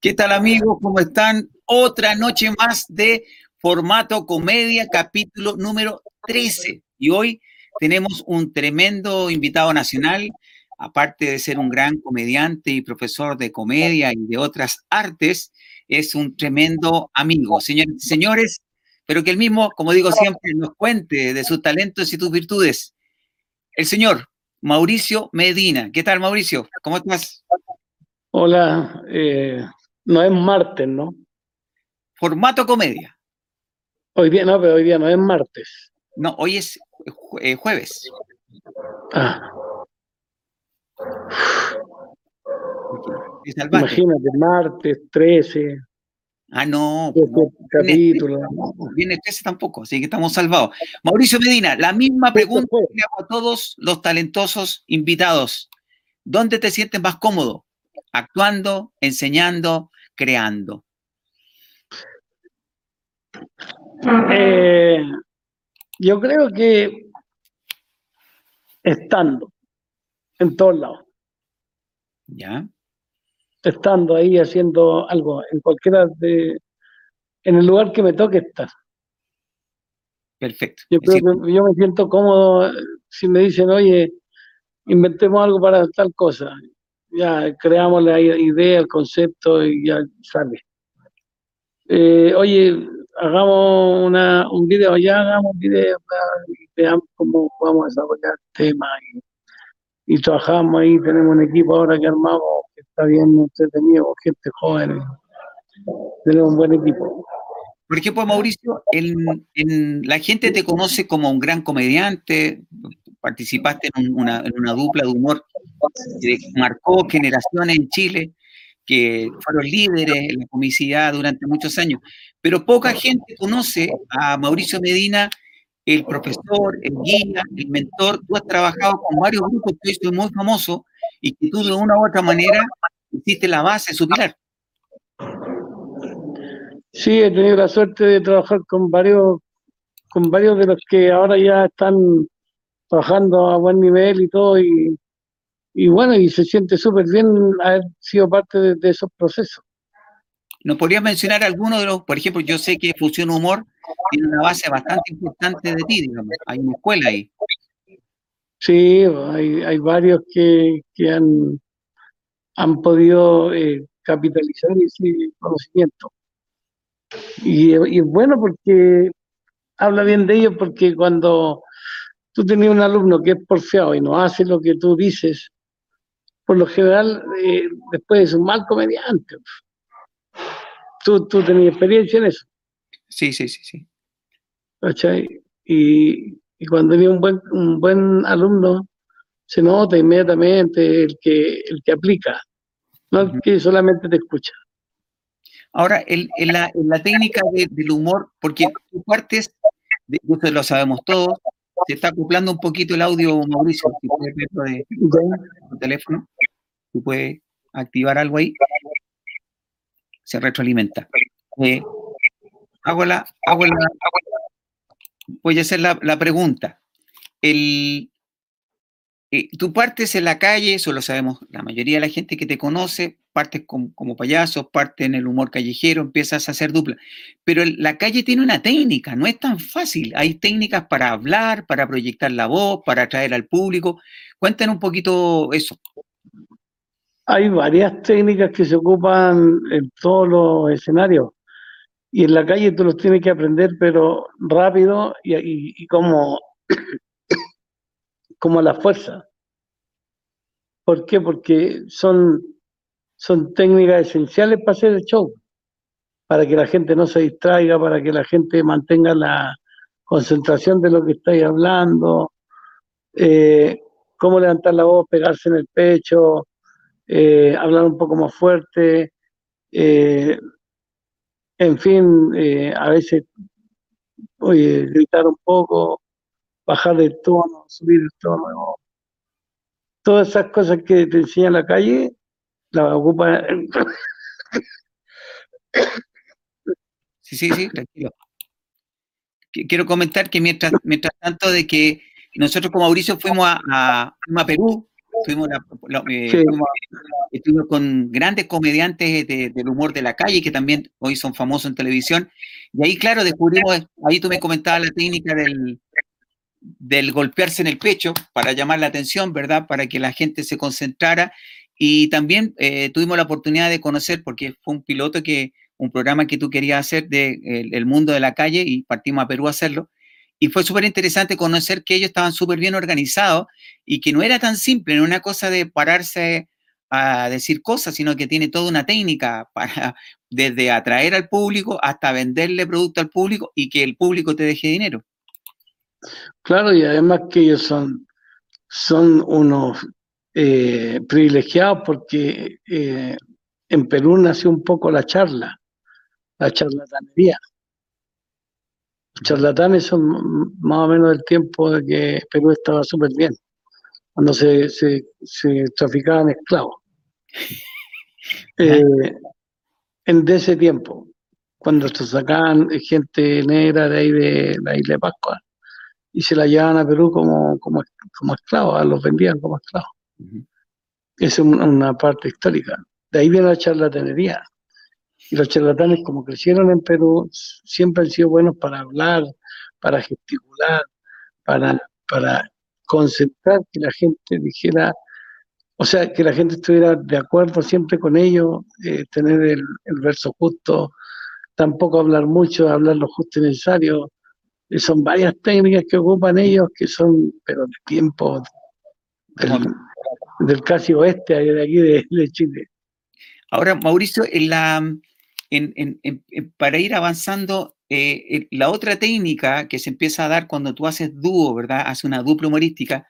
¿Qué tal amigos? ¿Cómo están? Otra noche más de formato comedia, capítulo número 13. Y hoy tenemos un tremendo invitado nacional, aparte de ser un gran comediante y profesor de comedia y de otras artes, es un tremendo amigo. Señores, señores, pero que él mismo, como digo siempre, nos cuente de sus talentos y sus virtudes. El señor Mauricio Medina. ¿Qué tal, Mauricio? ¿Cómo estás? Hola, eh, no es martes, ¿no? Formato comedia. Hoy día no, pero hoy día no es martes. No, hoy es eh, jueves. Ah. Imagínate, martes 13. Ah, no. no capítulo. Viene 13 tampoco, así que estamos salvados. Mauricio Medina, la misma pregunta que hago a todos los talentosos invitados. ¿Dónde te sientes más cómodo? Actuando, enseñando, creando? Eh, yo creo que estando en todos lados. ¿Ya? Estando ahí haciendo algo, en cualquiera de, en el lugar que me toque estar. Perfecto. Yo creo que yo me siento cómodo si me dicen, oye, inventemos algo para tal cosa ya creamos la idea, el concepto y ya sale. Eh, oye, hagamos una, un video, ya hagamos un video y veamos cómo vamos a desarrollar el tema y, y, trabajamos ahí, tenemos un equipo ahora que armamos que está bien entretenido, gente joven, tenemos un buen equipo. Por ejemplo, Mauricio, en, la gente te conoce como un gran comediante, participaste en una, dupla de humor que marcó generaciones en Chile, que fueron líderes en la comicidad durante muchos años, pero poca gente conoce a Mauricio Medina, el profesor, el guía, el mentor. Tú has trabajado con varios grupos que hoy son muy famosos y que tú de una u otra manera hiciste la base, su pilar. Sí, he tenido la suerte de trabajar con varios, con varios de los que ahora ya están trabajando a buen nivel y todo, y, y bueno, y se siente súper bien haber sido parte de, esos procesos. ¿Nos podrías mencionar alguno de los, por ejemplo, yo sé que Fusión Humor tiene una base bastante importante de ti, digamos, hay una escuela ahí. Sí, hay, hay varios que, que han, han podido eh, capitalizar ese conocimiento. Y, es bueno porque habla bien de ellos porque cuando tú tenías un alumno que es porfiado y no hace lo que tú dices, por lo general eh, después es un mal comediante. Tú, tú tenías experiencia en eso. Sí, sí, sí, sí. Y, y cuando tenía un buen, un buen alumno, se nota inmediatamente el que, el que aplica, no el que solamente te escucha. Ahora, en, la, técnica del humor, porque tú partes, de, ustedes lo sabemos todos, se está acoplando un poquito el audio, Mauricio, si puedes verlo de, tu teléfono, si puedes activar algo ahí, se retroalimenta. Eh, hago la, hago la, voy a hacer la, la pregunta. El, eh, tú partes en la calle, eso lo sabemos la mayoría de la gente que te conoce, partes como, payaso, partes en el humor callejero, empiezas a hacer dupla. Pero la calle tiene una técnica, no es tan fácil. Hay técnicas para hablar, para proyectar la voz, para atraer al público. Cuéntanos un poquito eso. Hay varias técnicas que se ocupan en todos los escenarios. Y en la calle tú los tienes que aprender, pero rápido y, y como como la fuerza. ¿Por qué? Porque son, son técnicas esenciales para hacer el show, para que la gente no se distraiga, para que la gente mantenga la concentración de lo que estáis hablando, eh, cómo levantar la voz, pegarse en el pecho, eh, hablar un poco más fuerte, eh, en fin, a veces oye, gritar un poco, bajar el tono, subir el tono. Todas esas cosas que te enseña la calle, las ocupa. Sí, sí, sí, tranquilo. Quiero comentar que mientras, mientras tanto de que nosotros como Mauricio fuimos a, a, Perú Estuvimos, eh, con grandes comediantes del humor de la calle que también hoy son famosos en televisión. Y ahí, claro, descubrimos, ahí tú me comentabas la técnica del, del golpearse en el pecho para llamar la atención, ¿verdad? Para que la gente se concentrara. Y también eh, tuvimos la oportunidad de conocer, porque fue un piloto que, un programa que tú querías hacer de el, mundo de la calle y partimos a Perú a hacerlo. Y fue súper interesante conocer que ellos estaban súper bien organizados y que no era tan simple, no una cosa de pararse a decir cosas, sino que tiene toda una técnica para desde atraer al público hasta venderle producto al público y que el público te deje dinero. Claro, y además que ellos son, son unos eh, privilegiados porque eh, en Perú nació un poco la charla, la charlatanería. Los charlatanes son más o menos del tiempo de que Perú estaba súper bien, cuando se, se, traficaban esclavos. Eh, en de ese tiempo, cuando se sacaban gente negra de ahí de la isla de Pascua y se la llevaban a Perú como, como, como esclavos, los vendían como esclavos. Es una, parte histórica. De ahí viene la charlatanería. Y los charlatanes, como crecieron en Perú, siempre han sido buenos para hablar, para gesticular, para, para concentrar que la gente dijera, o sea, que la gente estuviera de acuerdo siempre con ellos, eh, tener el, verso justo, tampoco hablar mucho, hablar lo justo y necesario, son varias técnicas que ocupan ellos que son, pero de tiempo del, casi oeste, de aquí de, Chile. Ahora, Mauricio, en la, para ir avanzando, eh, la otra técnica que se empieza a dar cuando tú haces dúo, ¿verdad? Haces una dupla humorística,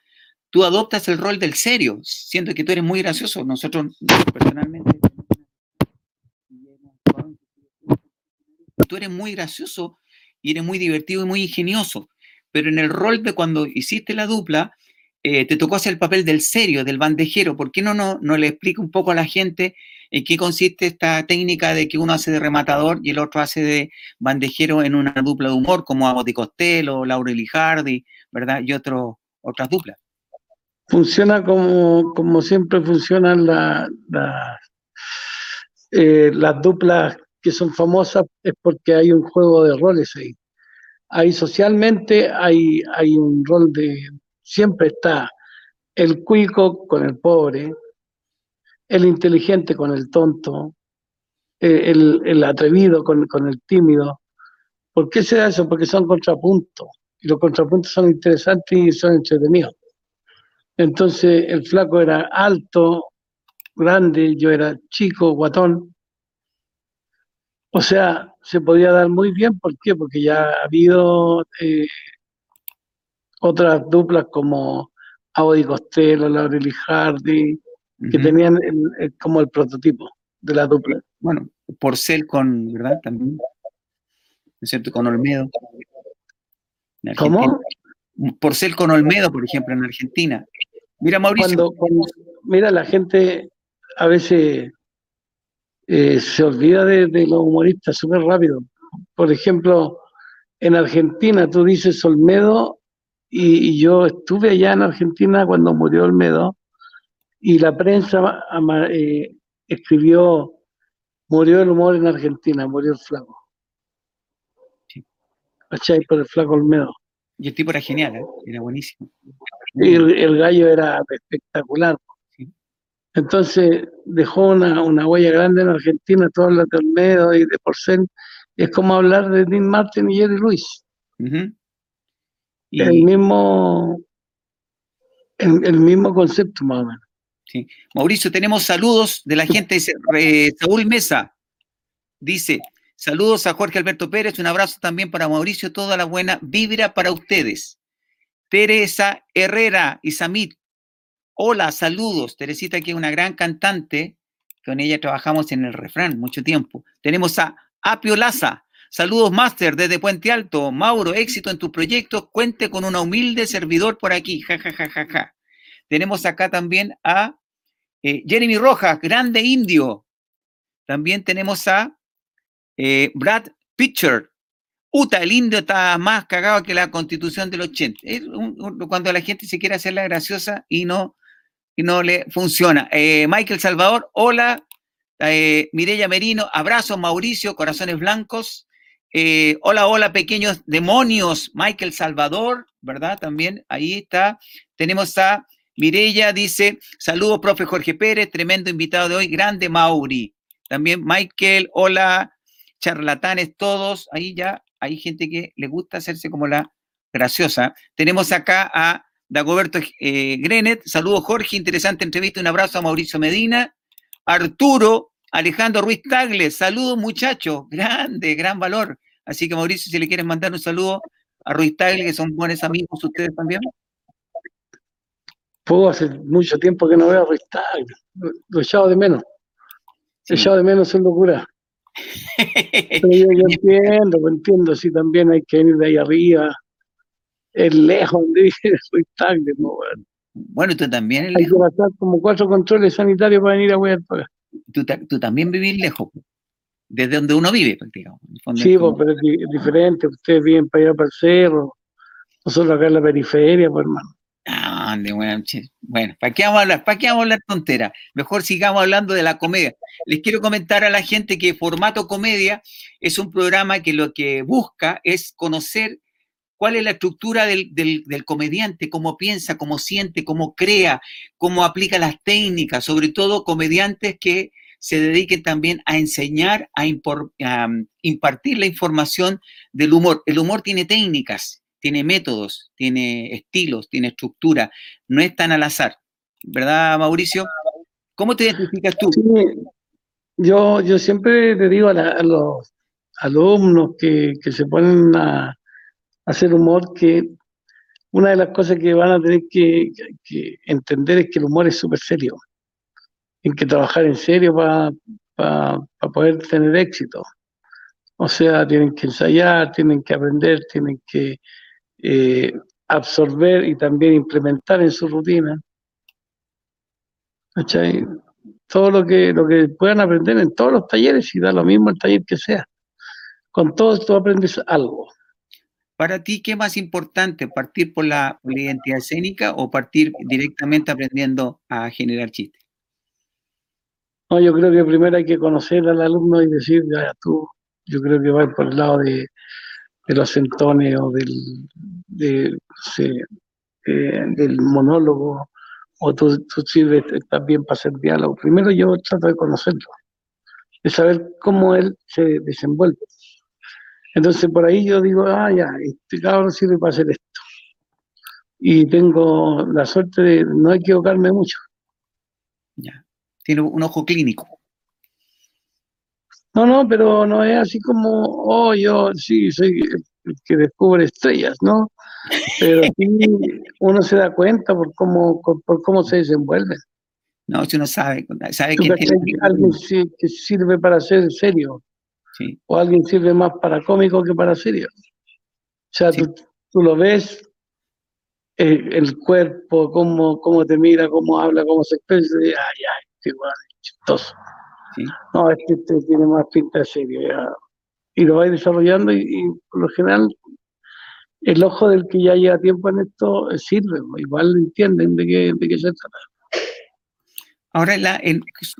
tú adoptas el rol del serio, siento que tú eres muy gracioso. Nosotros, personalmente, tú eres muy gracioso y eres muy divertido y muy ingenioso. Pero en el rol de cuando hiciste la dupla, eh, te tocó hacer el papel del serio, del bandejero. ¿Por qué no, no, no le explica un poco a la gente en qué consiste esta técnica de que uno hace de rematador y el otro hace de bandejero en una dupla de humor, como Amo Costello, Laurel y Hardy, ¿verdad? Y otro, otras duplas. Funciona como, como siempre funcionan la, eh, las duplas que son famosas es porque hay un juego de roles ahí. Ahí socialmente hay, hay un rol de, siempre está el cuico con el pobre, el inteligente con el tonto, eh, el, atrevido con, con, el tímido. ¿Por qué se da eso? Porque son contrapuntos. Y los contrapuntos son interesantes y son entretenidos. Entonces el flaco era alto, grande, yo era chico, guatón. O sea, se podía dar muy bien, ¿por qué? Porque ya ha habido eh, otras duplas como Audi Costello, Laurel y Hardy, que tenían como el prototipo de la dupla. Bueno, Porcel con, ¿verdad? También. ¿No es cierto? Con Olmedo. ¿Cómo? Porcel con Olmedo, por ejemplo, en Argentina. Mira, Mauricio. mira, la gente a veces eh, se olvida de, los humoristas súper rápido. Por ejemplo, en Argentina tú dices Olmedo y, yo estuve allá en Argentina cuando murió Olmedo y la prensa eh, escribió murió el humor en Argentina, murió el flaco. Sí. Por el flaco Olmedo. Y el tipo era genial, ¿eh? era buenísimo. Y el gallo era espectacular. Entonces dejó una, huella grande en Argentina, todo el de Olmedo y de Porcel. Es como hablar de Dean Martin y Jerry Luis. El mismo el, mismo concepto más o menos. Sí. Mauricio, tenemos saludos de la gente. Dice, Saúl Mesa dice, saludos a Jorge Alberto Pérez, un abrazo también para Mauricio, toda la buena vibra para ustedes. Teresa Herrera y Samit, Hola, saludos. Teresita, que es una gran cantante. Con ella trabajamos en el refrán mucho tiempo. Tenemos a Apio Laza. Saludos, Master, desde Puente Alto. Mauro, éxito en tu proyecto. Cuente con un humilde servidor por aquí. Ja, ja, ja, ja, ja. Tenemos acá también a eh, Jeremy Rojas, grande indio. También tenemos a eh, Brad Pitcher. Uta, el indio está más cagado que la constitución del 80. cuando la gente se quiere hacer la graciosa y no y no le funciona. Eh, Michael Salvador, hola. Eh, Merino, abrazos, Mauricio, corazones blancos. Eh, hola, hola, pequeños demonios. Michael Salvador, ¿verdad? También ahí está. Tenemos a Mireya, dice, saludos, profe Jorge Pérez, tremendo invitado de hoy, grande Mauri. También Michael, hola, charlatanes todos. Ahí ya hay gente que le gusta hacerse como la graciosa. Tenemos acá a Dagoberto eh, Grenet, saludos Jorge, interesante entrevista, un abrazo a Mauricio Medina. Arturo, Alejandro Ruiz Tagle, saludos muchachos, grande, gran valor. Así que Mauricio, si le quieren mandar un saludo a Ruiz Tagle, que son buenos amigos ustedes también. Puedo hace mucho tiempo que no veo a Ruiz Tagle, lo, echado de menos. Lo echado de menos es locura. Pero yo, entiendo, lo entiendo, sí, también hay que venir de ahí arriba. Es lejos donde vive Ruiz Tagle, ¿no? Bueno, tú también. Hay que pasar como cuatro controles sanitarios para venir a huear para acá tú, también vivís lejos, desde donde uno vive, digamos. Sí, pero es, diferente, ustedes viven para allá para el cerro, nosotros acá en la periferia, pues hermano. Ah, bueno, bueno, ¿para qué vamos a hablar? ¿Para qué vamos a hablar tontera? Mejor sigamos hablando de la comedia. Les quiero comentar a la gente que Formato Comedia es un programa que lo que busca es conocer cuál es la estructura del, del, comediante, cómo piensa, cómo siente, cómo crea, cómo aplica las técnicas, sobre todo comediantes que se dediquen también a enseñar, a, impartir la información del humor. El humor tiene técnicas, tiene métodos, tiene estilos, tiene estructura, no es tan al azar. ¿Verdad, Mauricio? ¿Cómo te identificas tú? yo, yo siempre le digo a, los alumnos que, se ponen a, hacer humor que una de las cosas que van a tener que, entender es que el humor es súper serio en que trabajar en serio para poder tener éxito. O sea, tienen que ensayar, tienen que aprender, tienen que eh, absorber y también implementar en su rutina. Todo lo que, lo que puedan aprender en todos los talleres, y da lo mismo el taller que sea. Con todo tú aprendes algo. Para ti, ¿qué es más importante? ¿Partir por la, por identidad escénica o partir directamente aprendiendo a generar chistes? No, yo creo que primero hay que conocer al alumno y decir, ya tú, yo creo que va por el lado de, los centones o del, del monólogo, o tú, tú sirves también para hacer diálogo. Primero yo trato de conocerlo, de saber cómo él se desenvuelve. Entonces por ahí yo digo, ah, ya, este cabrón sirve para hacer esto. Y tengo la suerte de no equivocarme mucho. Ya tiene un ojo clínico. No, no, pero no es así como, oh, yo sí, soy el que descubre estrellas, ¿no? Pero sí uno se da cuenta por cómo, por cómo se desenvuelve. No, si uno sabe, sabe que alguien que sirve para ser serio. Sí. O alguien sirve más para cómico que para serio. O sea, tú, tú, lo ves, eh, el, cuerpo, cómo, cómo te mira, cómo habla, cómo se expresa, ay, ay, igual, chistoso. No, este, tiene más pinta serio ya. Y lo va desarrollando y, por lo general el ojo del que ya lleva tiempo en esto sirve, igual entienden de qué, de qué se trata. Ahora,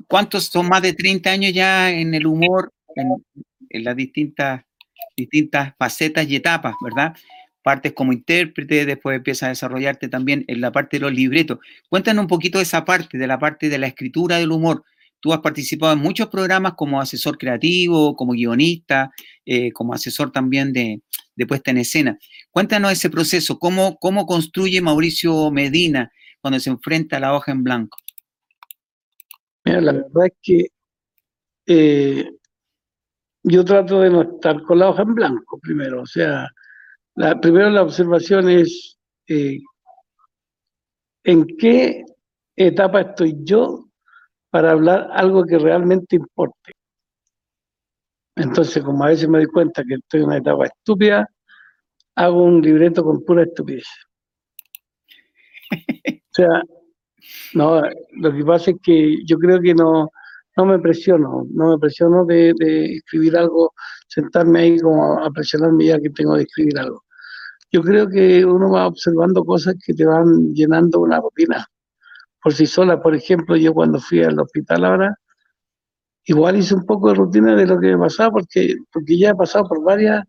¿cuántos son más de 30 años ya en el humor, en, las distintas, distintas facetas y etapas, verdad? partes como intérprete, después empiezas a desarrollarte también en la parte de los libretos. Cuéntanos un poquito de esa parte, de la parte de la escritura del humor. Tú has participado en muchos programas como asesor creativo, como guionista, eh, como asesor también de, puesta en escena. Cuéntanos ese proceso, cómo, cómo construye Mauricio Medina cuando se enfrenta a la hoja en blanco. Mira, la verdad es que eh, yo trato de no estar con la hoja en blanco primero, o sea, la, primero la observación es eh, en qué etapa estoy yo para hablar algo que realmente importe. Entonces, como a veces me doy cuenta que estoy en una etapa estúpida, hago un libreto con pura estupidez. O sea, no, lo que pasa es que yo creo que no, no me presiono, no me presiono de, escribir algo, sentarme ahí como a presionarme ya que tengo de escribir algo. Yo creo que uno va observando cosas que te van llenando una rutina. por sí sola. Por ejemplo, yo cuando fui al hospital ahora, igual hice un poco de rutina de lo que me pasaba, porque, porque ya he pasado por varias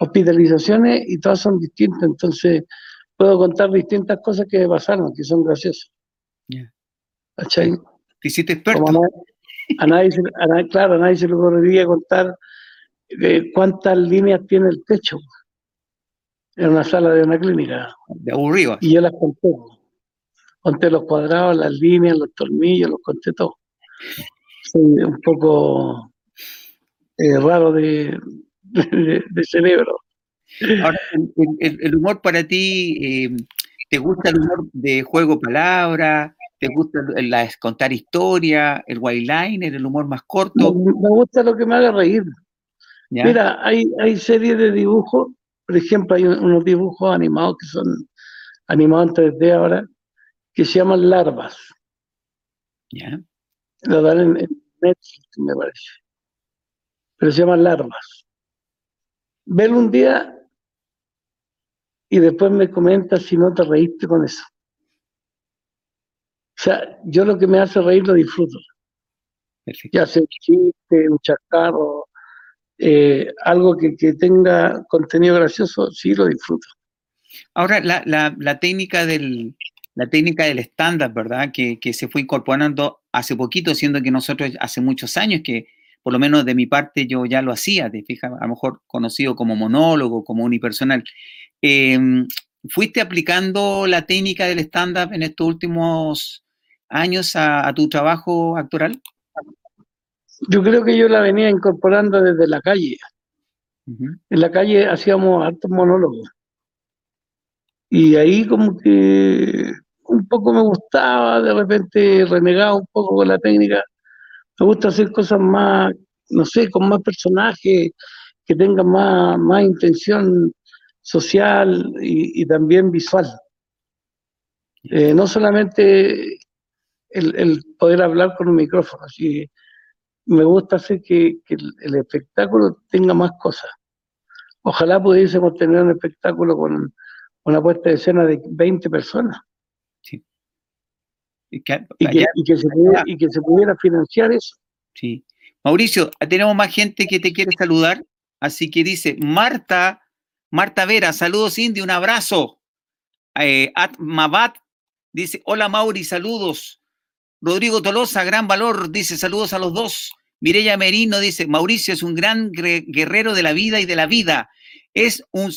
hospitalizaciones y todas son distintas. Entonces, puedo contar distintas cosas que me pasaron, que son graciosas. ¿Cachai? Te hiciste experto. A nadie, claro, a nadie se le ocurriría contar de cuántas líneas tiene el techo en una sala de una clínica. De aburrido. Y yo las conté. Conté los cuadrados, las líneas, los tornillos, los conté todo. Soy un poco eh, raro de, de, cerebro. Ahora, el, humor para ti, eh, ¿te gusta el humor de juego palabra? ¿Te gusta la, contar historia, el liner, el humor más corto? Me, gusta lo que me haga reír. Mira, hay, hay series de dibujos, por ejemplo, hay unos dibujos animados que son animados en 3D ahora, que se llaman larvas. ¿Ya? Lo dan en, Netflix, me parece. Pero se llaman larvas. Velo un día y después me comenta si no te reíste con eso. O sea, yo lo que me hace reír lo disfruto. Ya sea un chiste, un chacarro, eh, algo que, tenga contenido gracioso, sí lo disfruto. Ahora, la, técnica del la técnica del estándar, ¿verdad? Que, se fue incorporando hace poquito, siendo que nosotros hace muchos años que, por lo menos de mi parte, yo ya lo hacía, te fijas, a lo mejor conocido como monólogo, como unipersonal. Em, ¿Fuiste aplicando la técnica del stand-up en estos últimos años a, tu trabajo actoral? Yo creo que yo la venía incorporando desde la calle. En la calle hacíamos hartos monólogos. Y ahí como que un poco me gustaba, de repente renegaba un poco con la técnica. Me gusta hacer cosas más, no sé, con más personajes, que tengan más, más intención social y, también visual. Eh, no solamente el, poder hablar con un micrófono. Así me gusta hacer que, el, espectáculo tenga más cosas. Ojalá pudiésemos tener un espectáculo con una puesta de escena de 20 personas. Sí. Y que, se pudiera, financiar eso. Sí. Mauricio, tenemos más gente que te quiere saludar. Así que dice, Marta, Marta Vera, saludos Indy, un abrazo. Eh, Mabat dice, hola Mauri, saludos. Rodrigo Tolosa, gran valor, dice saludos a los dos. Mireya Merino dice, Mauricio es un gran guerrero de la vida y de la vida. Es un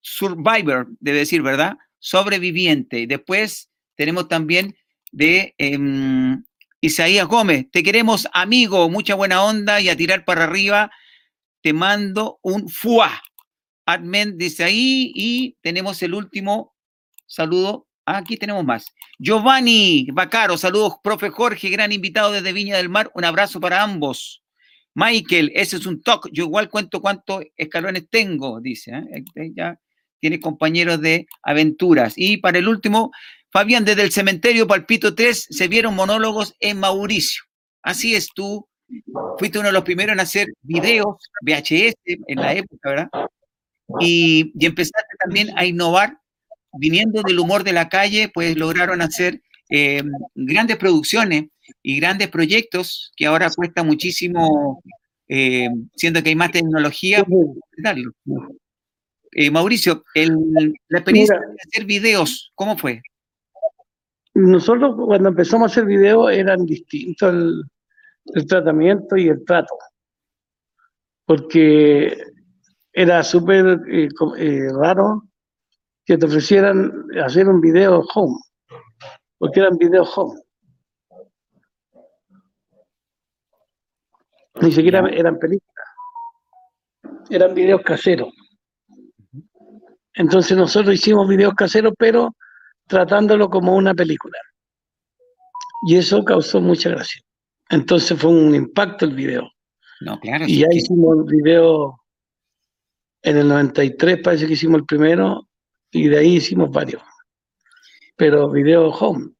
survivor, debe decir, ¿verdad? Sobreviviente. Después tenemos también de em, Isaías Gómez, te queremos amigo, mucha buena onda y a tirar para arriba. Te mando un fuá. Admen dice ahí y tenemos el último saludo aquí tenemos más. Giovanni Bacaro, saludos, profe Jorge, gran invitado desde Viña del Mar. Un abrazo para ambos. Michael, ese es un talk. Yo igual cuento cuántos escalones tengo, dice. ¿eh? Ya tiene compañeros de aventuras. Y para el último, Fabián, desde el cementerio Palpito 3 se vieron monólogos en Mauricio. Así es, tú fuiste uno de los primeros en hacer videos VHS en la época, ¿verdad? Y, y empezaste también a innovar viniendo del humor de la calle, pues lograron hacer eh, grandes producciones y grandes proyectos que ahora cuesta muchísimo, eh, siendo que hay más tecnología, eh, Mauricio, la experiencia de hacer videos, ¿cómo fue? Nosotros cuando empezamos a hacer videos eran distintos el, el tratamiento y el trato, porque era súper raro que te ofrecieran hacer un video home, porque eran videos home. Ni siquiera eran películas, eran videos caseros. Entonces nosotros hicimos videos caseros, pero tratándolo como una película. Y eso causó mucha gracia. Entonces fue un impacto el video. No, claro, y ya hicimos el video en el 93, parece que hicimos el primero, y de ahí hicimos varios. Pero video home,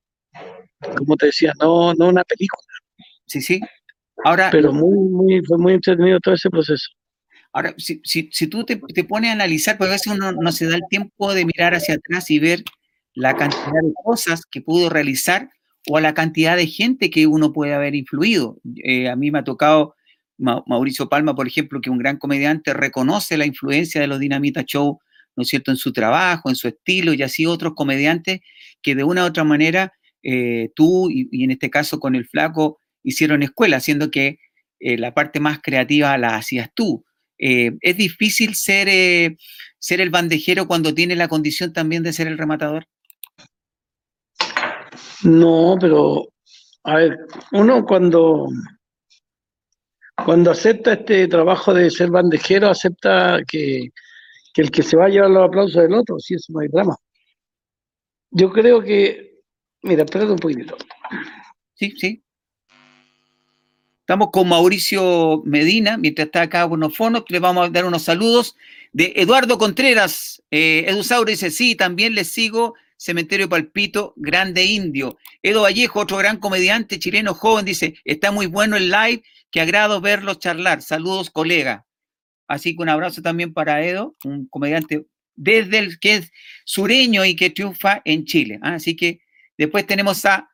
como te decía, no, no una película. Sí, sí. Ahora, pero muy, muy, fue muy entretenido todo ese proceso. Ahora, si, si, si tú te, te, pones a analizar, porque a veces uno no se da el tiempo de mirar hacia atrás y ver la cantidad de cosas que pudo realizar o a la cantidad de gente que uno puede haber influido. Eh, a mí me ha tocado Mauricio Palma, por ejemplo, que un gran comediante reconoce la influencia de los Dinamita Show, ¿no es cierto?, en su trabajo, en su estilo, y así otros comediantes que de una u otra manera eh, tú y, en este caso con el flaco hicieron escuela, haciendo que eh, la parte más creativa la hacías tú. Eh, ¿Es difícil ser, ser el bandejero cuando tiene la condición también de ser el rematador? No, pero a ver, uno cuando cuando acepta este trabajo de ser bandejero, acepta que, que el que se va a llevar los aplausos del otro, si eso no hay drama. Yo creo que Mira, espérate un poquitito. Sí, sí. Estamos con Mauricio Medina, mientras está acá Bonofono, le vamos a dar unos saludos. De Eduardo Contreras, eh, Edu Sauro dice, sí, también les sigo, Cementerio Palpito, Grande Indio. Edo Vallejo, otro gran comediante chileno joven, dice, está muy bueno el live, que agrado verlos charlar. Saludos, colega. Así que un abrazo también para Edo, un comediante desde el que es sureño y que triunfa en Chile. ¿ah? Así que Después tenemos a,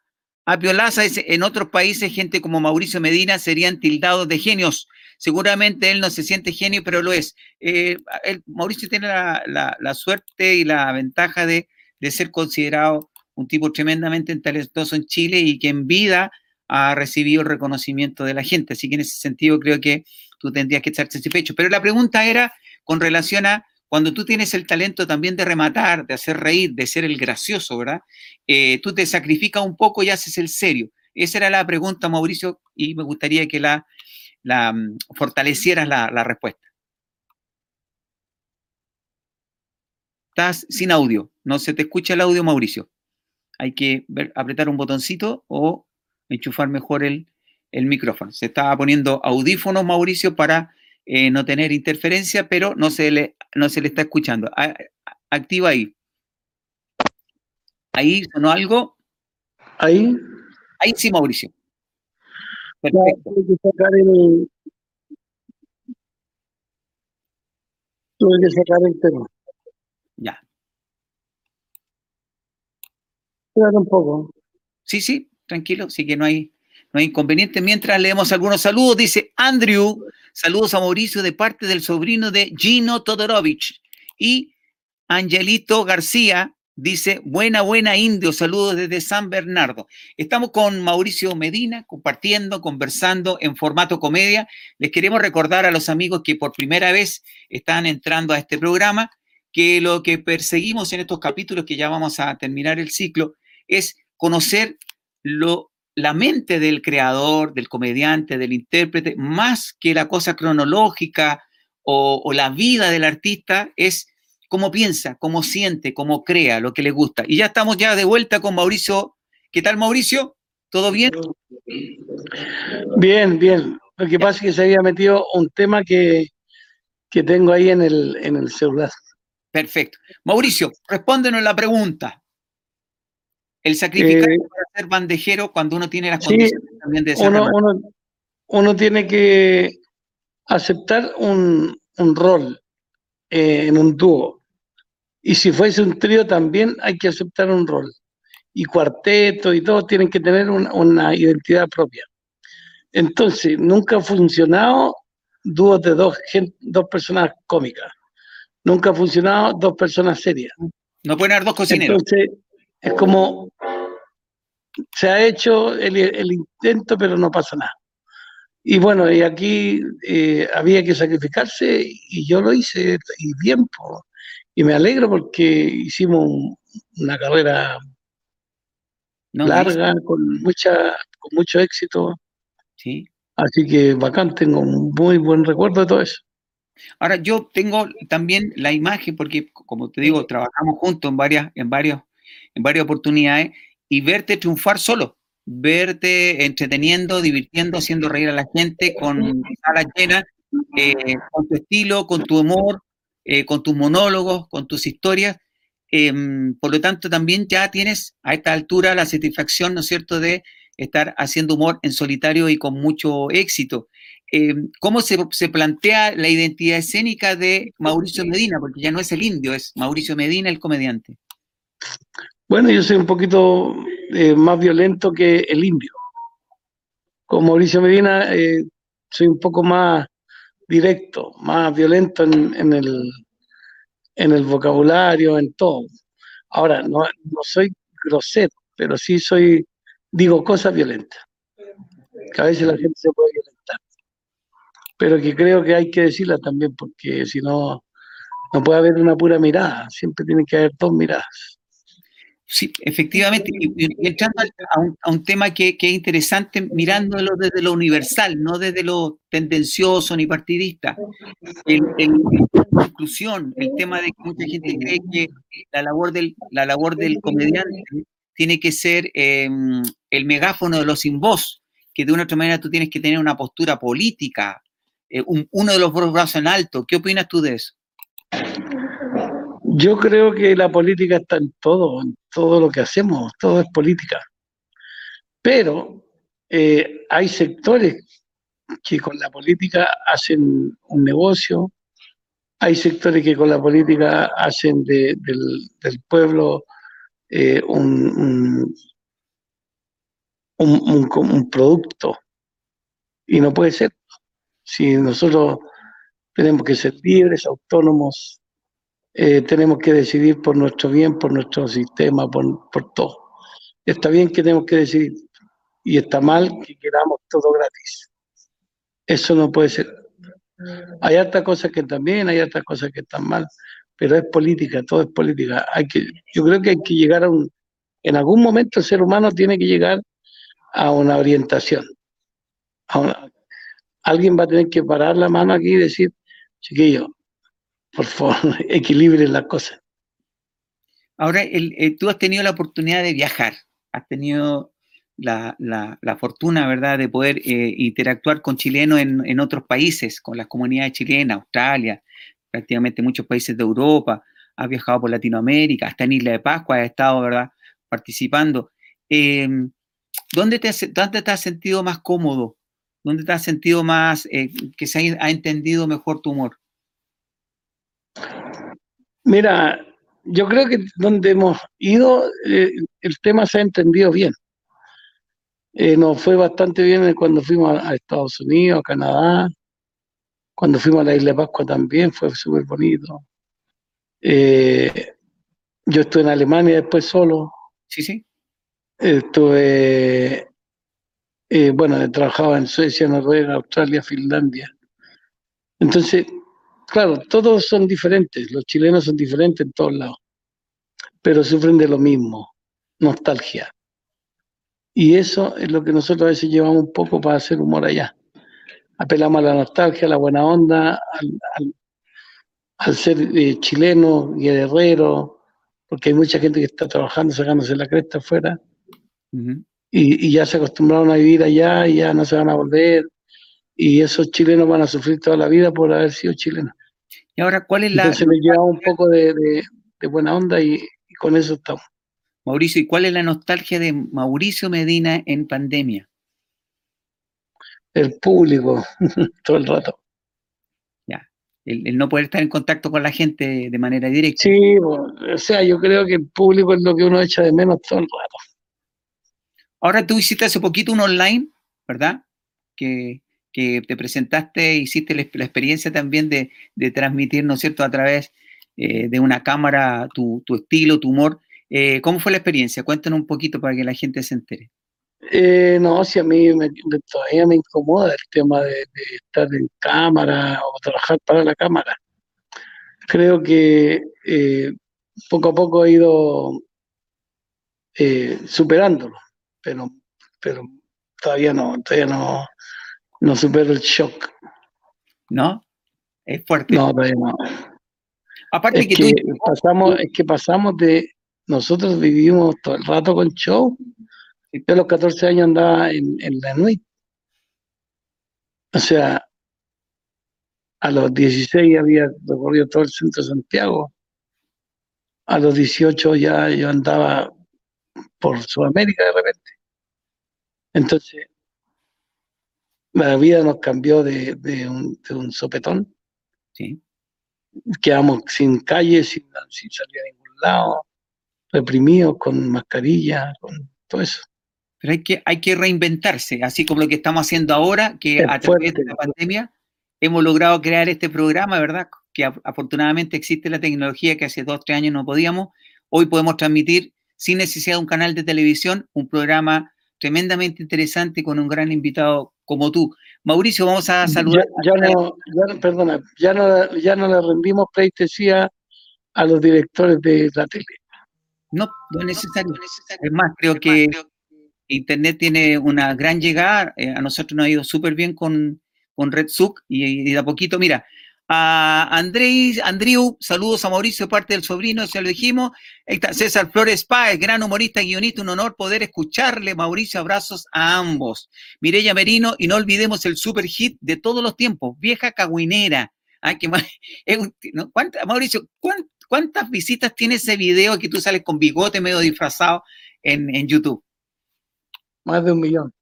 a Piolaza, en otros países gente como Mauricio Medina serían tildados de genios. Seguramente él no se siente genio, pero lo es. Eh, Mauricio tiene la, suerte y la ventaja de, ser considerado un tipo tremendamente talentoso en Chile y que en vida ha recibido el reconocimiento de la gente. Así que en ese sentido creo que tú tendrías que estar satisfecho. Pero la pregunta era con relación a cuando tú tienes el talento también de rematar, de hacer reír, de ser el gracioso, ¿verdad? Eh, tú te sacrificas un poco y haces el serio. Esa era la pregunta, Mauricio, y me gustaría que la, mm, fortalecieras la, respuesta. Estás sin audio, no se te escucha el audio, Mauricio. Hay que apretar un botoncito o enchufar mejor el, el micrófono. Se estaba poniendo audífonos, Mauricio, para eh, no tener interferencia, pero no se le, no se le está escuchando. Activa ahí. Ahí sonó algo. Ahí. Ahí sí, Mauricio. Perfecto. Tuve que sacar el, tuve que sacar el tema. Ya. Espera un poco. Sí, sí, tranquilo, sí que no hay, no hay inconveniente. Mientras leemos algunos saludos, dice Andrew, saludos a Mauricio de parte del sobrino de Gino Todorovich. Y Angelito García dice, buena, buena indio, saludos desde San Bernardo. Estamos con Mauricio Medina, compartiendo, conversando en formato comedia. Les queremos recordar a los amigos que por primera vez están entrando a este programa, que lo que perseguimos en estos capítulos, que ya vamos a terminar el ciclo, es conocer lo la mente del creador, del comediante, del intérprete, más que la cosa cronológica o, la vida del artista, es cómo piensa, cómo siente, cómo crea, lo que le gusta. Y ya estamos ya de vuelta con Mauricio. ¿Qué tal, Mauricio? ¿Todo bien? Bien, bien. Lo que pasa es que se había metido un tema que, tengo ahí en el, en el celular. Perfecto. Mauricio, respóndenos la pregunta. El sacrificar eh, para ser bandejero cuando uno tiene las condiciones también de ser uno, uno, tiene que aceptar un, rol eh, en un dúo. Y si fuese un trío también hay que aceptar un rol. Y cuarteto y todo tienen que tener una, identidad propia. Entonces, nunca ha funcionado dúos de dos, dos personas cómicas. Nunca ha funcionado dos personas serias. No pueden haber dos cocineros. Entonces, es como se ha hecho el, intento, pero no pasa nada. Y bueno, y aquí eh, había que sacrificarse y yo lo hice y bien, y me alegro porque hicimos una carrera larga, con mucha con mucho éxito. Sí. Así que bacán, tengo un muy buen recuerdo de todo eso. Ahora, yo tengo también la imagen, porque como te digo, trabajamos juntos en varias, en varios, en varias oportunidades, y verte triunfar solo, verte entreteniendo, divirtiendo, haciendo reír a la gente con salas llenas, eh, con tu estilo, con tu humor, eh, con tus monólogos, con tus historias. Em, por lo tanto, también ya tienes a esta altura la satisfacción, ¿no es cierto?, de estar haciendo humor en solitario y con mucho éxito. Em, ¿Cómo se, plantea la identidad escénica de Mauricio Medina? Porque ya no es el indio, es Mauricio Medina el comediante. Bueno, yo soy un poquito eh, más violento que el indio. Con Mauricio Medina eh, soy un poco más directo, más violento en, el, en el vocabulario, en todo. Ahora, no, no soy grosero, pero sí soy, digo cosas violentas. Que a veces la gente se puede violentar. Pero que creo que hay que decirla también, porque si no, no puede haber una pura mirada, siempre tiene que haber dos miradas. Sí, efectivamente, y, entrando a un, tema que, es interesante, mirándolo desde lo universal, no desde lo tendencioso ni partidista. El, la inclusión, el tema de que mucha gente cree que la labor del, la labor del comediante tiene que ser em, el megáfono de los sin voz, que de una otra manera tú tienes que tener una postura política, eh, uno de los brazos en alto. ¿Qué opinas tú de eso? Yo creo que la política está en todo, en todo lo que hacemos, todo es política. Pero eh, hay sectores que con la política hacen un negocio, hay sectores que con la política hacen del, pueblo eh, un, un, producto. Y no puede ser. Si nosotros tenemos que ser libres, autónomos, eh, tenemos que decidir por nuestro bien, por nuestro sistema, por, por todo. Está bien que tenemos que decidir y está mal que queramos todo gratis. Eso no puede ser. Hay otras cosas que también, hay otras cosas que están mal, pero es política, todo es política. Hay que, yo creo que hay que llegar a un, en algún momento el ser humano tiene que llegar a una orientación. alguien va a tener que parar la mano aquí y decir, chiquillo, por favor, equilibren las cosas. Ahora, eh, tú has tenido la oportunidad de viajar, has tenido la, fortuna, ¿verdad?, de poder eh, interactuar con chilenos en, otros países, con las comunidades chilenas, Australia, prácticamente muchos países de Europa, has viajado por Latinoamérica, hasta en Isla de Pascua has estado, ¿verdad?, participando. Em, ¿dónde, te, ¿Dónde te has sentido más cómodo? ¿Dónde te has sentido más, eh, que se ha entendido mejor tu humor? Mira, yo creo que donde hemos ido, eh, el tema se ha entendido bien. Eh, nos fue bastante bien cuando fuimos a, Estados Unidos, a Canadá, cuando fuimos a la Isla de Pascua también, fue súper bonito. Eh, yo estuve en Alemania después solo. Sí, sí. Estuve, bueno, trabajaba en Suecia, Noruega, Australia, Finlandia. Entonces, claro, todos son diferentes, los chilenos son diferentes en todos lados, pero sufren de lo mismo, nostalgia. Y eso es lo que nosotros a veces llevamos un poco para hacer humor allá. Apelamos a la nostalgia, a la buena onda, al, ser eh, chileno y herrero, porque hay mucha gente que está trabajando, sacándose la cresta afuera, y, y, ya se acostumbraron a vivir allá y ya no se van a volver, y esos chilenos van a sufrir toda la vida por haber sido chilenos. Y ahora, ¿cuál es la...? Entonces me lleva un poco de, buena onda y, con eso estamos. Mauricio, ¿y cuál es la nostalgia de Mauricio Medina en pandemia? El público, todo el rato. Ya, el, no poder estar en contacto con la gente de manera directa. Sí, o sea, yo creo que el público es lo que uno echa de menos todo el rato. Ahora tú hiciste hace poquito un online, ¿verdad? Que que te presentaste, hiciste la, experiencia también de, transmitir, ¿no es cierto?, a través eh, de una cámara tu, estilo, tu humor. Eh, ¿Cómo fue la experiencia? Cuéntanos un poquito para que la gente se entere. Eh, no, si a mí todavía me incomoda el tema de, estar en cámara o trabajar para la cámara. Creo que poco a poco he ido superándolo, pero, pero todavía no, todavía no, no supero el shock. ¿No? Es fuerte. No, no. Aparte es que, pasamos, es que pasamos de nosotros vivimos todo el rato con show. Yo a los 14 años andaba en, la NUI. O sea, a los 16 había recorrido todo el centro de Santiago. A los 18 ya yo andaba por Sudamérica de repente. Entonces, la vida nos cambió de, un, sopetón. Sí. Quedamos sin calle, sin, salir a ningún lado. reprimidos con mascarilla, con todo eso. Pero hay que, hay que reinventarse, así como lo que estamos haciendo ahora, que a través de la pandemia hemos logrado crear este programa, ¿verdad? Que afortunadamente existe la tecnología que hace dos, tres años no podíamos. Hoy podemos transmitir sin necesidad de un canal de televisión un programa tremendamente interesante con un gran invitado como tú. Mauricio, vamos a saludar. Ya, no, perdona, ya no, ya no le rendimos pleitesía a los directores de la tele. No, no es necesario. Es más, creo que Internet tiene una gran llegada. Eh, a nosotros nos ha ido súper bien con, con Red y, de a poquito, mira, a Andrés, Andrew, saludos a Mauricio, parte del sobrino, se lo dijimos. César Flores Páez, gran humorista, guionista, un honor poder escucharle. Mauricio, abrazos a ambos. Mireya Merino, y no olvidemos el super hit de todos los tiempos, Vieja Cagüinera. Ay, qué más, Mauricio, ¿cuántas, visitas tiene ese video que tú sales con bigote medio disfrazado en, en YouTube? Más de un millón.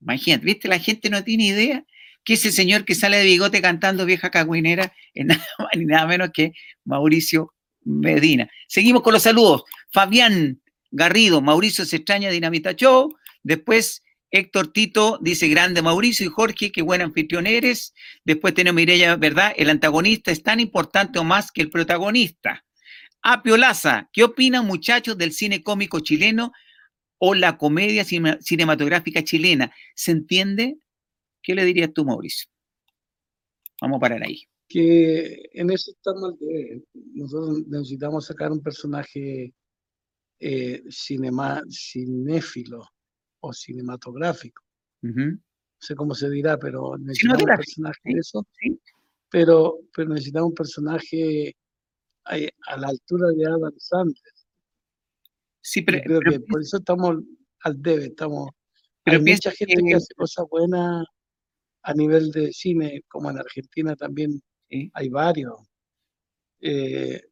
Imagínate, ¿viste? La gente no tiene idea que ese señor que sale de bigote cantando vieja cagüinera es nada más ni nada menos que Mauricio Medina. Seguimos con los saludos. Fabián Garrido, Mauricio se extraña Dinamita Show. Después Héctor Tito dice, grande Mauricio y Jorge, qué buen anfitrión eres. Después tenemos Mireya, ¿verdad? El antagonista es tan importante o más que el protagonista. Apio Laza, ¿qué opinan muchachos del cine cómico chileno o la comedia cinematográfica chilena? ¿Se entiende? ¿Qué le dirías tú, Mauricio? Vamos a parar ahí. Que en eso estamos de, nosotros necesitamos sacar un personaje eh, cinema, cinéfilo o cinematográfico. No sé cómo se dirá, pero necesitamos un personaje de eso. Pero, pero necesitamos un personaje a, la altura de Adam Sanders. Sí, pero, creo que por eso estamos al debe, estamos. Pero hay mucha gente que hace cosas buenas a nivel de cine, como en Argentina también hay varios. Eh,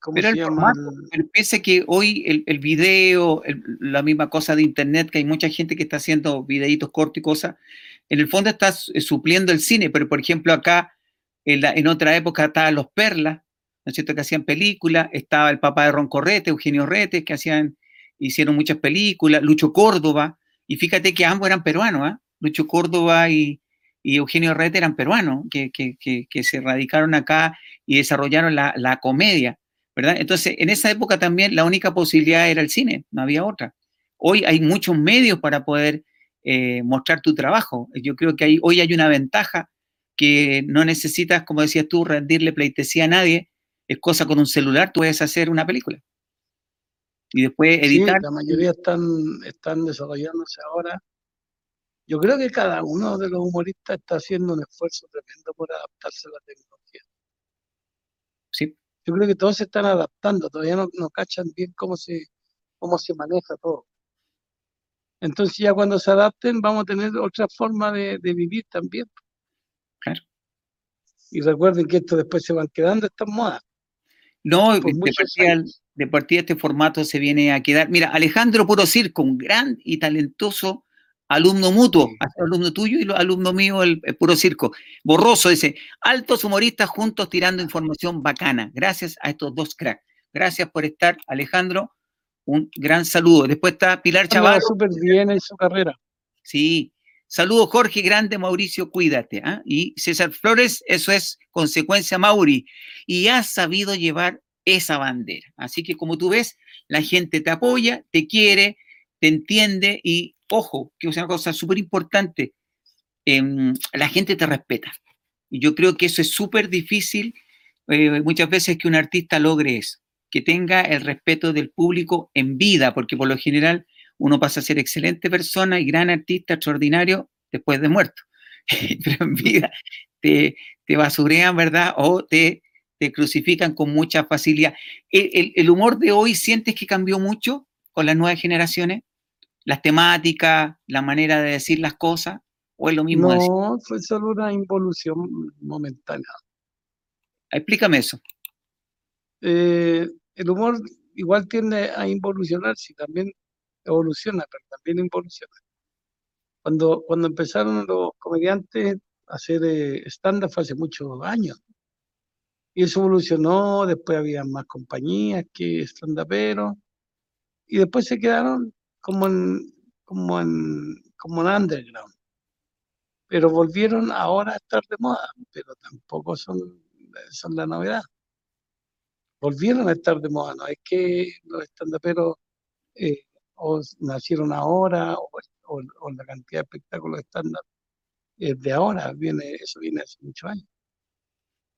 ¿Cómo pero se llama? pese que hoy el, el video, la misma cosa de internet, que hay mucha gente que está haciendo videitos cortos y cosas, en el fondo está supliendo el cine, pero por ejemplo acá, en, en otra época estaban los Perlas, ¿no es cierto?, que hacían películas, estaba el papá de Ron Correte, Eugenio Rete, que hacían, hicieron muchas películas, Lucho Córdoba, y fíjate que ambos eran peruanos, ¿ah? Lucho Córdoba y, Eugenio Rete eran peruanos, que, se radicaron acá y desarrollaron la, comedia, ¿verdad? Entonces, en esa época también la única posibilidad era el cine, no había otra. Hoy hay muchos medios para poder eh, mostrar tu trabajo. Yo creo que hoy hay una ventaja que no necesitas, como decías tú, rendirle pleitesía a nadie. Es cosa con un celular, tú puedes hacer una película. Y después editar. la mayoría están, están desarrollándose ahora yo creo que cada uno de los humoristas está haciendo un esfuerzo tremendo por adaptarse a la tecnología. Sí. Yo creo que todos se están adaptando, todavía no, no cachan bien cómo se, cómo se maneja todo. Entonces ya cuando se adapten vamos a tener otra forma de, vivir también. Claro. Y recuerden que esto después se van quedando estas modas. No, de partida, de partida, este formato se viene a quedar. Mira, Alejandro Puro Circo, un gran y talentoso alumno mutuo, alumno tuyo y alumno mío, el, puro circo. Borroso dice, altos humoristas juntos tirando información bacana. Gracias a estos dos cracks. Gracias por estar, Alejandro. Un gran saludo. Después está Pilar Chaval. súper bien en su carrera. Sí. Saludos, Jorge Grande, Mauricio, cuídate. ¿ah? Y César Flores, eso es consecuencia, Mauri. Y has sabido llevar esa bandera. Así que como tú ves, la gente te apoya, te quiere, te entiende y ojo, que es una cosa súper importante, em, la gente te respeta. Y yo creo que eso es súper difícil eh, muchas veces que un artista logre eso, que tenga el respeto del público en vida, porque por lo general uno pasa a ser excelente persona y gran artista extraordinario después de muerto. Pero en vida te, te basurean, ¿verdad? O te, te crucifican con mucha facilidad. el humor de hoy sientes que cambió mucho con las nuevas generaciones? Las temáticas, la manera de decir las cosas, o es lo mismo? No, fue solo una involución momentánea. Explícame eso. Eh, el humor igual tiende a involucionar, si también evoluciona, pero también involuciona. Cuando, cuando empezaron los comediantes a hacer eh, stand-up hace muchos años, Y eso evolucionó, después había más compañías que stand-uperos, y después se quedaron como en, como en, como en underground. Pero volvieron ahora a estar de moda, pero tampoco son, son la novedad. Volvieron a estar de moda, no es que los stand-uperos eh, o nacieron ahora o, o, la cantidad de espectáculos estándar es de ahora, viene, eso viene hace muchos años.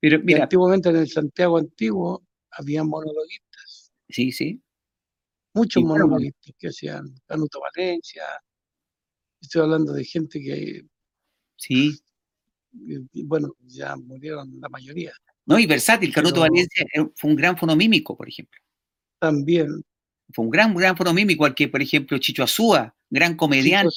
Pero mira, antiguamente en el Santiago antiguo había monologuistas. Sí, sí. Muchos monologuistas que hacían Canuto Valencia. Estoy hablando de gente que. Sí. bueno, ya murieron la mayoría. No, y versátil. Canuto Valencia fue un gran fonomímico, por ejemplo. También. Fue un gran, gran fonomímico, al que, por ejemplo, Chicho Azúa, gran comediante.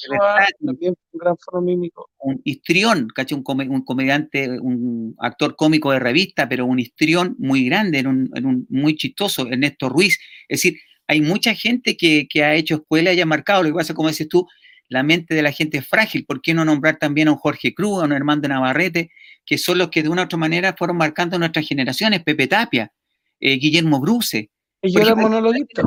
también un gran fonomímico. Un histrión, ¿caché? Un, un, comediante, un actor cómico de revista, pero un histrión muy grande, era un, muy chistoso, Ernesto Ruiz. Es decir, hay mucha gente que, ha hecho escuela y ha marcado, lo que pasa, como dices tú, la mente de la gente es frágil. ¿Por qué no nombrar también a un Jorge Cruz, a un Armando Navarrete, que son los que de una u otra manera fueron marcando nuestras generaciones? Pepe Tapia, eh, Guillermo Bruce. Yo era monologuista.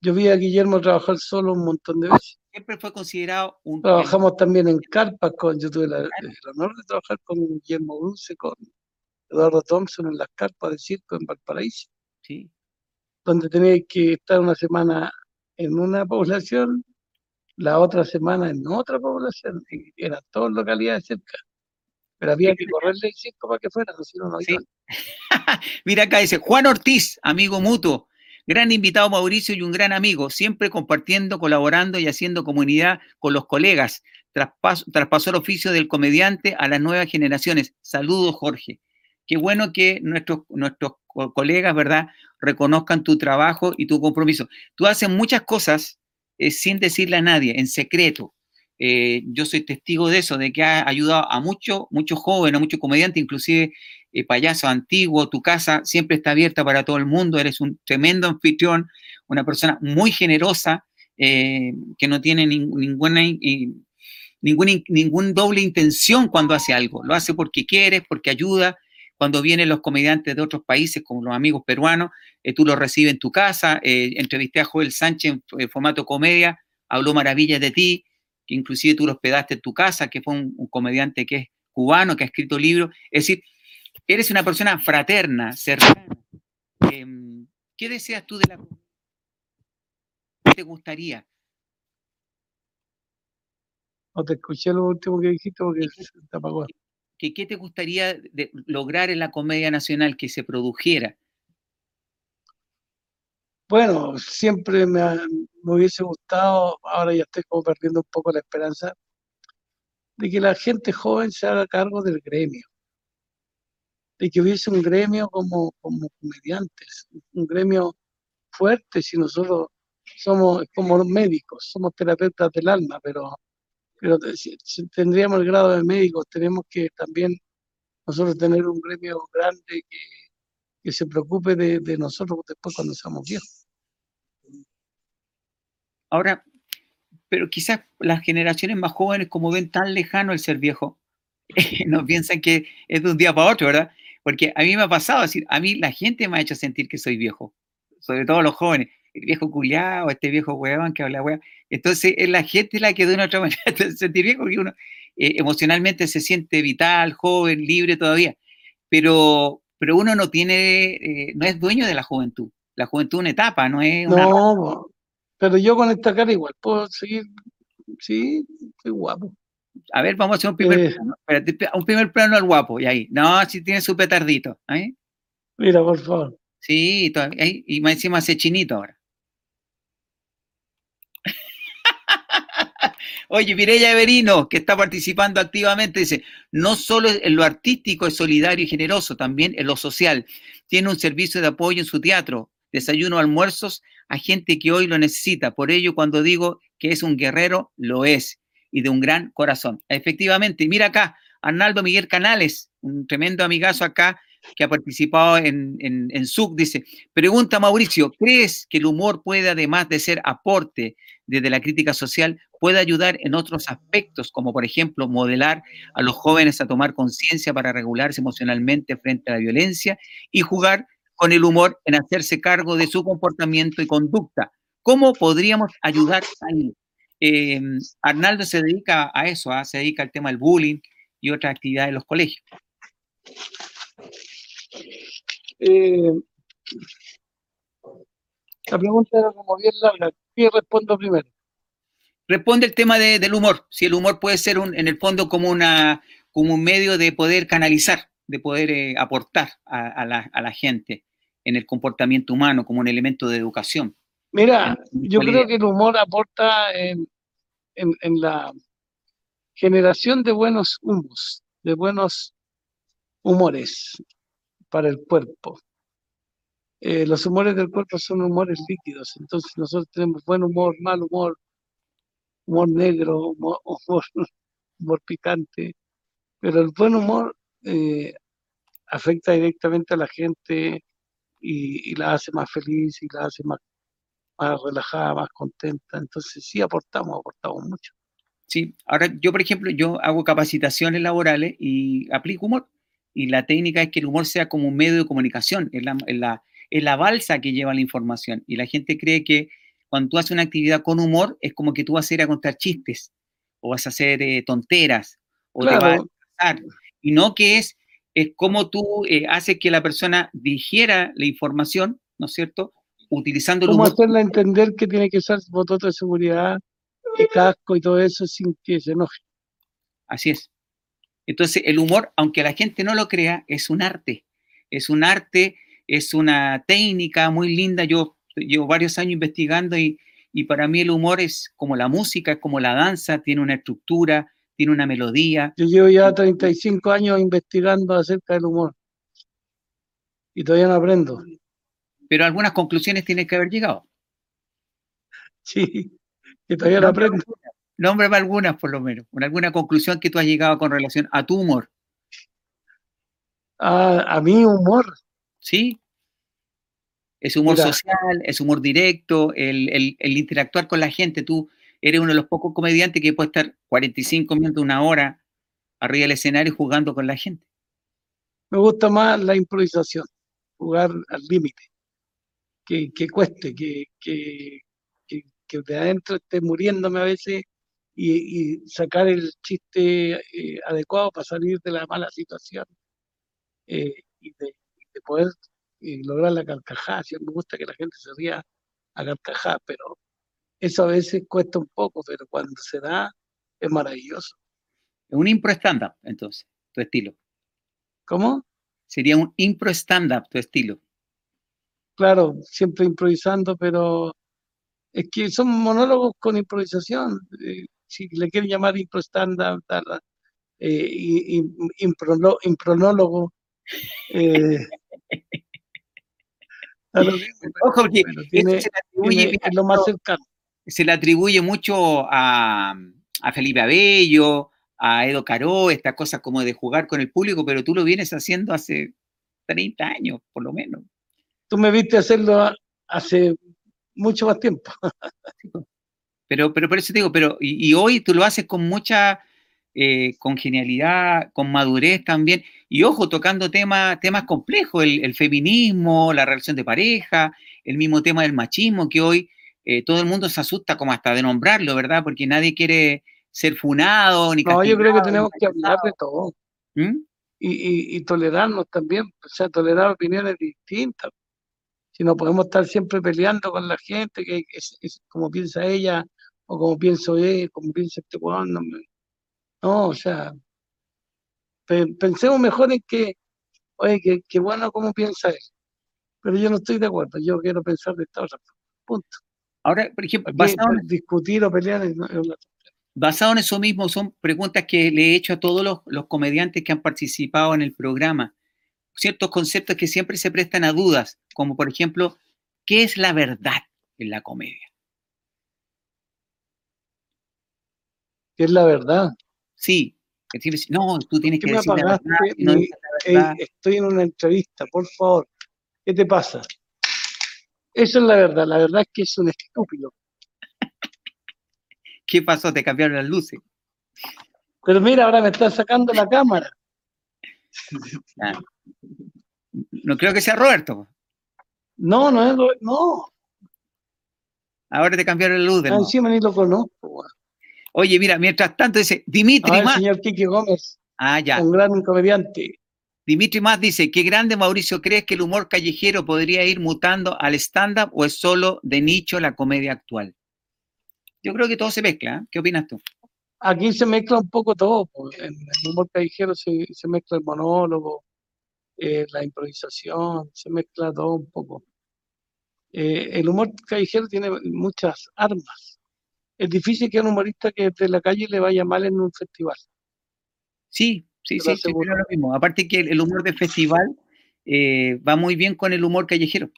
Yo vi a Guillermo trabajar solo un montón de veces. Siempre fue considerado un... Trabajamos también en carpas con, yo tuve el honor de trabajar con Guillermo Bruce, con Eduardo Thompson en las carpas de circo en Valparaíso. Sí. Donde tenía que estar una semana en una población, la otra semana en otra población, eran todas localidades cerca. Pero había que correrle el circo para que fuera, no si no, no Mira acá dice, Juan Ortiz, amigo mutuo, Gran invitado Mauricio y un gran amigo, siempre compartiendo, colaborando y haciendo comunidad con los colegas. traspasó el oficio del comediante a las nuevas generaciones. Saludos, Jorge. Qué bueno que nuestros, nuestros colegas, ¿verdad?, reconozcan tu trabajo y tu compromiso. Tú haces muchas cosas eh, sin decirle a nadie, en secreto. Eh, yo soy testigo de eso, de que ha ayudado a muchos muchos jóvenes, a muchos comediantes, inclusive eh, payaso antiguo, tu casa siempre está abierta para todo el mundo, eres un tremendo anfitrión, una persona muy generosa, eh, que no tiene ninguna, ningún, ningún doble intención cuando hace algo, lo hace porque quiere, porque ayuda. Cuando vienen los comediantes de otros países, como los amigos peruanos, tú los recibes en tu casa. entrevisté a Joel Sánchez en formato comedia, habló maravillas de ti que inclusive tú lo hospedaste en tu casa, que fue un, comediante que es cubano, que ha escrito libros. Es decir, eres una persona fraterna, cercana. Em, ¿Qué deseas tú de la ¿Qué te gustaría? No te escuché lo último que dijiste porque se te apagó. ¿Qué, ¿Qué te gustaría lograr en la comedia nacional que se produjera? Bueno, siempre me, hubiese gustado, ahora ya estoy como perdiendo un poco la esperanza, de que la gente joven se haga cargo del gremio, de que hubiese un gremio como, como comediantes, un gremio fuerte, si nosotros somos como médicos, somos terapeutas del alma, pero, pero tendríamos el grado de médicos, tenemos que también nosotros tener un gremio grande que, que se preocupe de, de nosotros después cuando seamos viejos. Ahora, pero quizás las generaciones más jóvenes, como ven tan lejano el ser viejo, no piensan que es de un día para otro, ¿verdad? Porque a mí me ha pasado, decir, a mí la gente me ha hecho sentir que soy viejo, sobre todo los jóvenes, el viejo culiado, este viejo huevón que habla hueá. Entonces, es la gente la que de una otra manera te sentir viejo, porque uno eh, emocionalmente se siente vital, joven, libre todavía. Pero, pero uno no tiene, eh, no es dueño de la juventud. La juventud es una etapa, no es una. No, pero yo con esta cara igual puedo seguir. Sí, soy guapo. A ver, vamos a hacer un primer eh. plano. un primer plano al guapo, y ahí. No, si tiene su petardito. ¿ahí? Mira, por favor. Sí, y más encima hace chinito ahora. Oye, Mireya Everino, que está participando activamente, dice, no solo en lo artístico es solidario y generoso, también en lo social. Tiene un servicio de apoyo en su teatro, desayuno, almuerzos a gente que hoy lo necesita. Por ello, cuando digo que es un guerrero, lo es y de un gran corazón. Efectivamente, mira acá, Arnaldo Miguel Canales, un tremendo amigazo acá que ha participado en, en, en SUC, dice, pregunta Mauricio, ¿crees que el humor puede, además de ser aporte, desde la crítica social puede ayudar en otros aspectos, como por ejemplo modelar a los jóvenes a tomar conciencia para regularse emocionalmente frente a la violencia y jugar con el humor en hacerse cargo de su comportamiento y conducta. ¿Cómo podríamos ayudar ahí? Eh, Arnaldo se dedica a eso, ¿ah? se dedica al tema del bullying y otras actividades en los colegios. Eh, la pregunta era como bien. ¿Qué respondo primero? Responde el tema del humor. Si el humor puede ser un, en el fondo como, una, como un medio de poder canalizar, de poder eh, aportar a, la, gente en el comportamiento humano como un elemento de educación. Mira, yo creo que el humor aporta en, en, la generación de buenos humos, de buenos humores para el cuerpo. Eh, los humores del cuerpo son humores líquidos, entonces nosotros tenemos buen humor, mal humor, humor negro, humor, humor, picante, pero el buen humor eh, afecta directamente a la gente y, la hace más feliz y la hace más, más relajada, más contenta. Entonces sí aportamos, aportamos mucho. Sí, ahora yo por ejemplo, yo hago capacitaciones laborales y aplico humor. Y la técnica es que el humor sea como un medio de comunicación, en la, la, es la balsa que lleva la información. Y la gente cree que cuando tú haces una actividad con humor, es como que tú vas a ir a contar chistes, o vas a hacer eh, tonteras, o te vas a Y no que es, es como tú eh, haces que la persona digiera la información, ¿no es cierto? Utilizando el humor. ¿Cómo hacerla entender que tiene que usar botones de seguridad, y casco y todo eso sin que se enoje? Así es. Entonces, el humor, aunque la gente no lo crea, es un arte. Es un arte es una técnica muy linda. Yo llevo varios años investigando y, para mí el humor es como la música, es como la danza, tiene una estructura, tiene una melodía. Yo llevo ya 35 años investigando acerca del humor y todavía no aprendo. Pero algunas conclusiones tienes que haber llegado. Sí, que todavía no aprendo. Nómbrame algunas, por lo menos. Alguna conclusión que tú has llegado con relación a tu humor. a mi humor. Sí, es humor social, es humor directo, el, interactuar con la gente. Tú eres uno de los pocos comediantes que puede estar 45 minutos, una hora arriba del escenario jugando con la gente. Me gusta más la improvisación, jugar al límite, que, cueste, que, que, de adentro esté muriéndome a veces y, sacar el chiste eh, adecuado para salir de la mala situación eh, y de poder y lograr la carcajada. Me gusta que la gente se ría a carcajada, pero eso a veces cuesta un poco, pero cuando se da es maravilloso. Un impro stand-up, entonces, tu estilo. ¿Cómo? Sería un impro stand-up, tu estilo. Claro, siempre improvisando, pero es que son monólogos con improvisación. Eh, si le quieren llamar impro stand-up, eh, impronólogo, eh, Ojo, porque se, le atribuye, mucho a, Felipe Abello, a Edo Caro, estas cosas como de jugar con el público, pero tú lo vienes haciendo hace 30 años, por lo menos. Tú me viste hacerlo hace mucho más tiempo. pero, pero por eso te digo, pero, y hoy tú lo haces con mucha eh, con genialidad, con madurez también, y ojo, tocando temas complejos, el, feminismo, la relación de pareja, el mismo tema del machismo, que hoy eh, todo el mundo se asusta como hasta de nombrarlo, ¿verdad? Porque nadie quiere ser funado ni No, yo creo que tenemos que hablar de todo. ¿Mm? Y, tolerarnos también, o sea, tolerar opiniones distintas. Si no podemos estar siempre peleando con la gente, que es, como piensa ella, o como pienso él, como piensa este weón, no, o sea, pensemos mejor en que, oye, que, bueno cómo piensa él. Pero yo no estoy de acuerdo, yo quiero pensar de esta otra Punto. Ahora, por ejemplo, basado en, discutir o pelear es, Basado en eso mismo, son preguntas que le he hecho a todos los, los, comediantes que han participado en el programa. Ciertos conceptos que siempre se prestan a dudas, como por ejemplo, ¿qué es la verdad en la comedia? ¿Qué es la verdad? Sí, no, tú tienes que decir la verdad, estoy en una entrevista, por favor, ¿qué te pasa? Eso es la verdad, la verdad es que es un estúpido. ¿Qué pasó? ¿Te cambiaron las luces? Pero mira, ahora me está sacando la cámara. Ah. No creo que sea Roberto. No, no es Ro- no. Ahora te cambiaron la luz. de Ah. Encima ni lo conozco. weón. Oye, mira, mientras tanto dice Dimitri Ah, el Más. señor Kiki Gómez, Ah, ya. un gran comediante. Dimitri Más dice, qué grande Mauricio, ¿crees que el humor callejero podría ir mutando al stand-up o es solo de nicho la comedia actual? Yo creo que todo se mezcla. ¿eh? ¿Qué opinas tú? Aquí se mezcla un poco todo. pues. En el humor callejero se, se mezcla el monólogo, eh, la improvisación, se mezcla todo un poco. Eh, el humor callejero tiene muchas armas. Es difícil que a un humorista que de la calle le vaya mal en un festival. Sí, sí, sí, creo lo mismo. Aparte que el humor de festival eh, va muy bien con el humor callejero,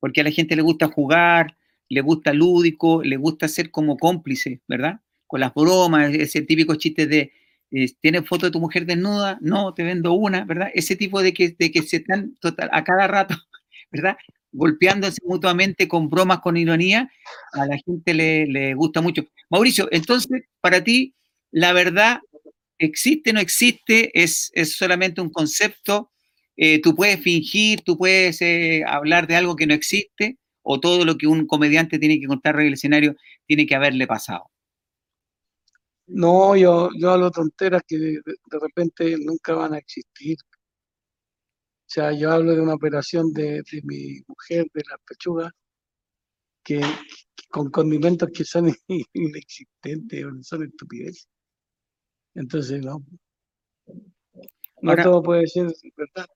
porque a la gente le gusta jugar, le gusta lúdico, le gusta ser como cómplice, ¿verdad? Con las bromas, ese típico chiste de, eh, ¿tienes foto de tu mujer desnuda? No, te vendo una, ¿verdad? Ese tipo de que, de que se están total, a cada rato, ¿verdad? Golpeándose mutuamente con bromas, con ironía, a la gente le, le gusta mucho. Mauricio, entonces, para ti, la verdad existe, no existe, es, es solamente un concepto. eh, tú puedes fingir, tú puedes eh, hablar de algo que no existe, o todo lo que un comediante tiene que contar en el escenario tiene que haberle pasado. No, yo, yo hablo tonteras que de, de repente nunca van a existir. O sea, yo hablo de una operación de, de mi mujer, de las pechugas, que, que con condimentos que son inexistentes, o son estupideces. Entonces, no. No Ahora- todo puede ser verdad.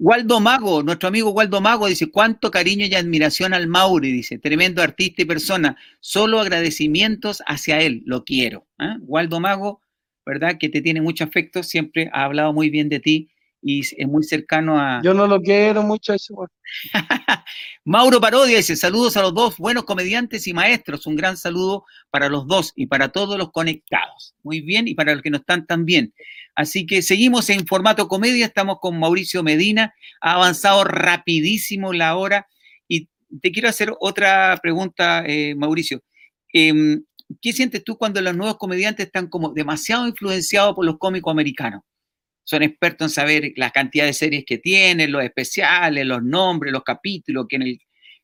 Waldo Mago, nuestro amigo Waldo Mago dice, cuánto cariño y admiración al Mauri, dice, tremendo artista y persona, solo agradecimientos hacia él, lo quiero. ¿ah? Waldo Mago, ¿verdad? Que te tiene mucho afecto, siempre ha hablado muy bien de ti y es muy cercano a... Yo no lo quiero mucho weón. Mauro Parodia dice, saludos a los dos buenos comediantes y maestros, un gran saludo para los dos y para todos los conectados. Muy bien, y para los que no están también. Así que seguimos en formato comedia, estamos con Mauricio Medina, ha avanzado rapidísimo la hora y te quiero hacer otra pregunta, eh, Mauricio. Em, ¿Qué sientes tú cuando los nuevos comediantes están como demasiado influenciados por los cómicos americanos? Son expertos en saber la cantidad de series que tienen, los especiales, los nombres, los capítulos, que en el,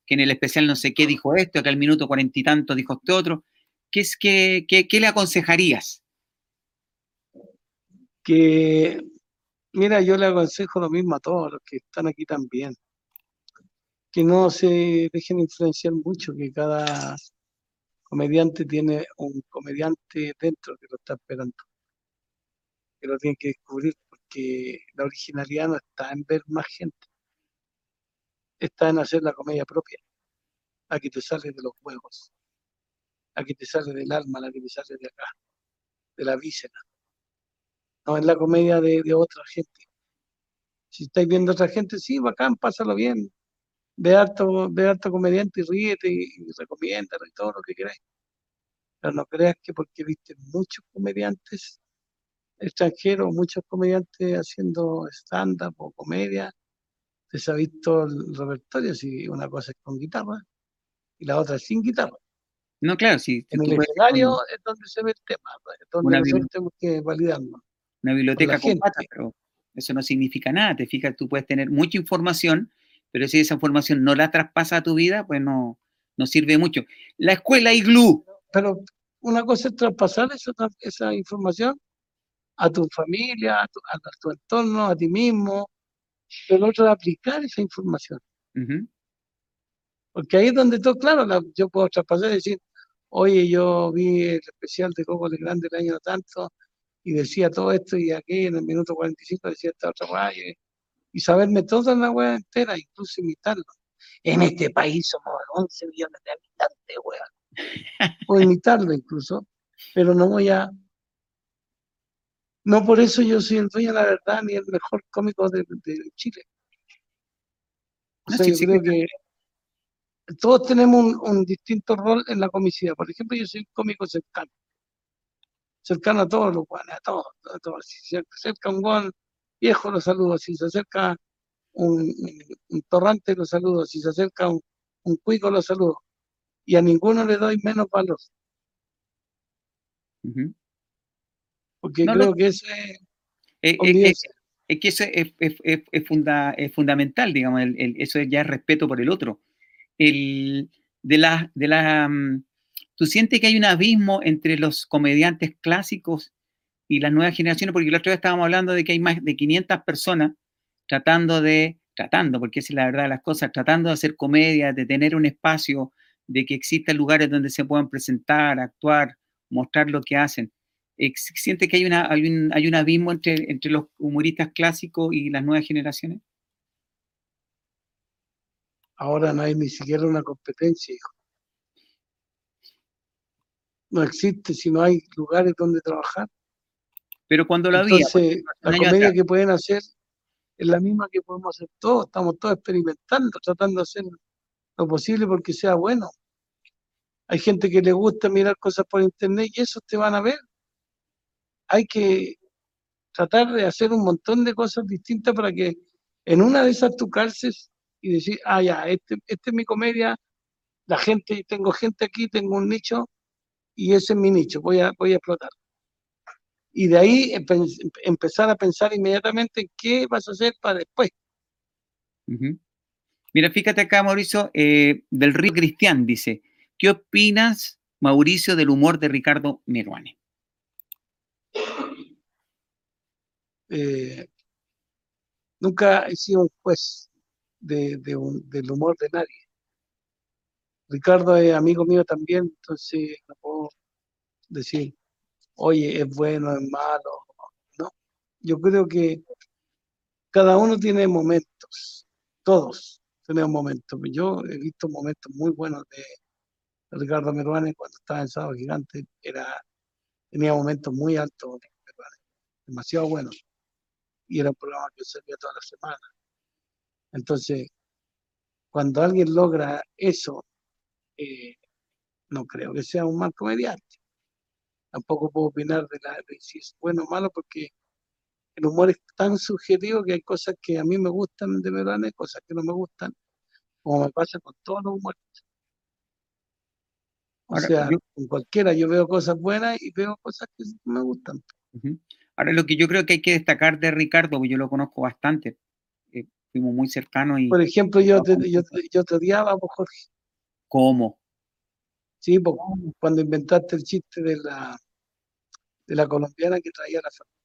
que en el especial no sé qué dijo esto, que al minuto cuarenta y tanto dijo este otro. ¿Qué, es, qué, qué, le aconsejarías? Que, mira, yo le aconsejo lo mismo a todos los que están aquí también. Que no se dejen influenciar mucho, que cada comediante tiene un comediante dentro que lo está esperando. Que lo tiene que descubrir porque la originalidad no está en ver más gente. Está en hacer la comedia propia. La que te sale de los huevos. La que te sale del alma, la que te sale de acá. De la víscera. No es la comedia de, de otra gente. Si estáis viendo a otra gente, sí, bacán, pásalo bien. Ve harto, ve harto comediante y ríete y, y recomiéndalo y todo lo que queráis. Pero no creas que porque viste muchos comediantes extranjeros, muchos comediantes haciendo stand-up o comedia, se ha visto el repertorio, si una cosa es con guitarra y la otra es sin guitarra. No, claro, si, si En el escenario es donde se ve el tema, es donde nosotros tenemos que validarnos. una biblioteca con patas, pero eso no significa nada. Te fijas, tú puedes tener mucha información, pero si esa información no la traspasa a tu vida, pues no, no sirve mucho. La escuela Iglú, Pero una cosa es traspasar esa, esa información a tu familia, a tu, a tu entorno, a ti mismo, pero otro es aplicar esa información. ujú, Porque ahí es donde todo, claro, la- yo puedo traspasar y decir, oye, yo vi el especial de Coco Legrand del año tanto y decía todo esto y aquí en el minuto 45 decía esta otra weá y, saberme toda la weá entera, incluso imitarlo. En este país somos 11 millones de habitantes, weá. O imitarlo incluso, pero no voy a... No por eso yo soy el dueño de la verdad ni el mejor cómico de, de Chile. O No, sea, sí, yo creo que- todos tenemos un, un distinto rol en la comicidad. Por ejemplo, yo soy un cómico cercano. Cercano a todos los guanes, a todos, a todos. Si se acerca un guan viejo, lo saludo. Si se acerca un, un- un torrante, lo saludo. Si se acerca un, un cuico, lo saludo. Y a ninguno le doy menos valor. Porque creo que eso es... es que eso es, fundamental, digamos, eso ya es respeto por el otro. El, de la, de la, mm, ¿Tú sientes que hay un abismo entre los comediantes clásicos y las nuevas generaciones? Porque la otra vez estábamos hablando de que hay más de 500 personas tratando de, tratando, porque es la verdad de las cosas, tratando de hacer comedia, de tener un espacio, de que existan lugares donde se puedan presentar, actuar, mostrar lo que hacen. ¿Siente que hay, una, hay, un, hay un abismo entre, entre los humoristas clásicos y las nuevas generaciones? Ahora no hay ni siquiera una competencia, hijo. No existe si no hay lugares donde trabajar. Pero cuando lo había. La comedia que pueden hacer es la misma que podemos hacer todos. Estamos todos experimentando, tratando de hacer lo posible porque sea bueno. Hay gente que le gusta mirar cosas por internet y eso te van a ver. Hay que tratar de hacer un montón de cosas distintas para que en una de esas tú calces y decir, ah, ya, este, este es mi comedia, la gente, tengo gente aquí, tengo un nicho y ese es mi nicho, voy a, voy a explotar. Y de ahí empezar a pensar inmediatamente qué vas a hacer para después. Mira, fíjate acá, Mauricio, eh, del Río Cristian dice, ¿qué opinas, Mauricio, del humor de Ricardo Meruane? Eh, nunca he sido un juez de, del humor de nadie. Ricardo es amigo mío también, entonces no puedo decir, oye, es bueno, es malo. No, yo creo que cada uno tiene momentos, todos tenemos momentos. Yo he visto momentos muy buenos de Ricardo Meruane cuando estaba en Sábado Gigante, era, tenía momentos muy altos, demasiado buenos. Y era un programa que salía toda la semana. Entonces, cuando alguien logra eso, eh, no creo que sea un mal comediante. Tampoco puedo opinar de, la, si es bueno o malo, porque el humor es tan subjetivo que hay cosas que a mí me gustan de verdad y cosas que no me gustan, como me pasa con todos los humoristas. O sea, con cualquiera yo veo cosas buenas y veo cosas que me gustan. Ahora, lo que yo creo que hay que destacar de Ricardo, porque yo lo conozco bastante, fuimos muy cercanos y... Por ejemplo, yo te, yo, yo te odiaba, Jorge. ¿Cómo? Sí, porque cuando inventaste el chiste de la, de la colombiana que traía la familia.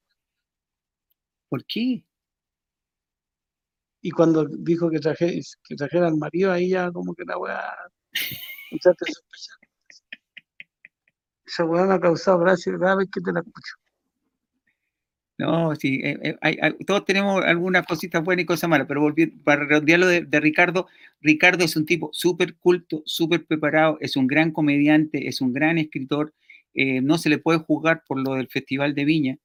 ¿Por qué? Y cuando dijo que, traje, que trajera al marido, ahí ya como que la empezaste a sospechar. Esa weá me ha causado gracia cada vez que te la escucho. No, sí, eh, eh, todos tenemos algunas cositas buenas y cosas malas, pero volviendo, para redondearlo de, Ricardo, Ricardo es un tipo súper culto, súper preparado, es un gran comediante, es un gran escritor, eh, no se le puede juzgar por lo del Festival de Viña,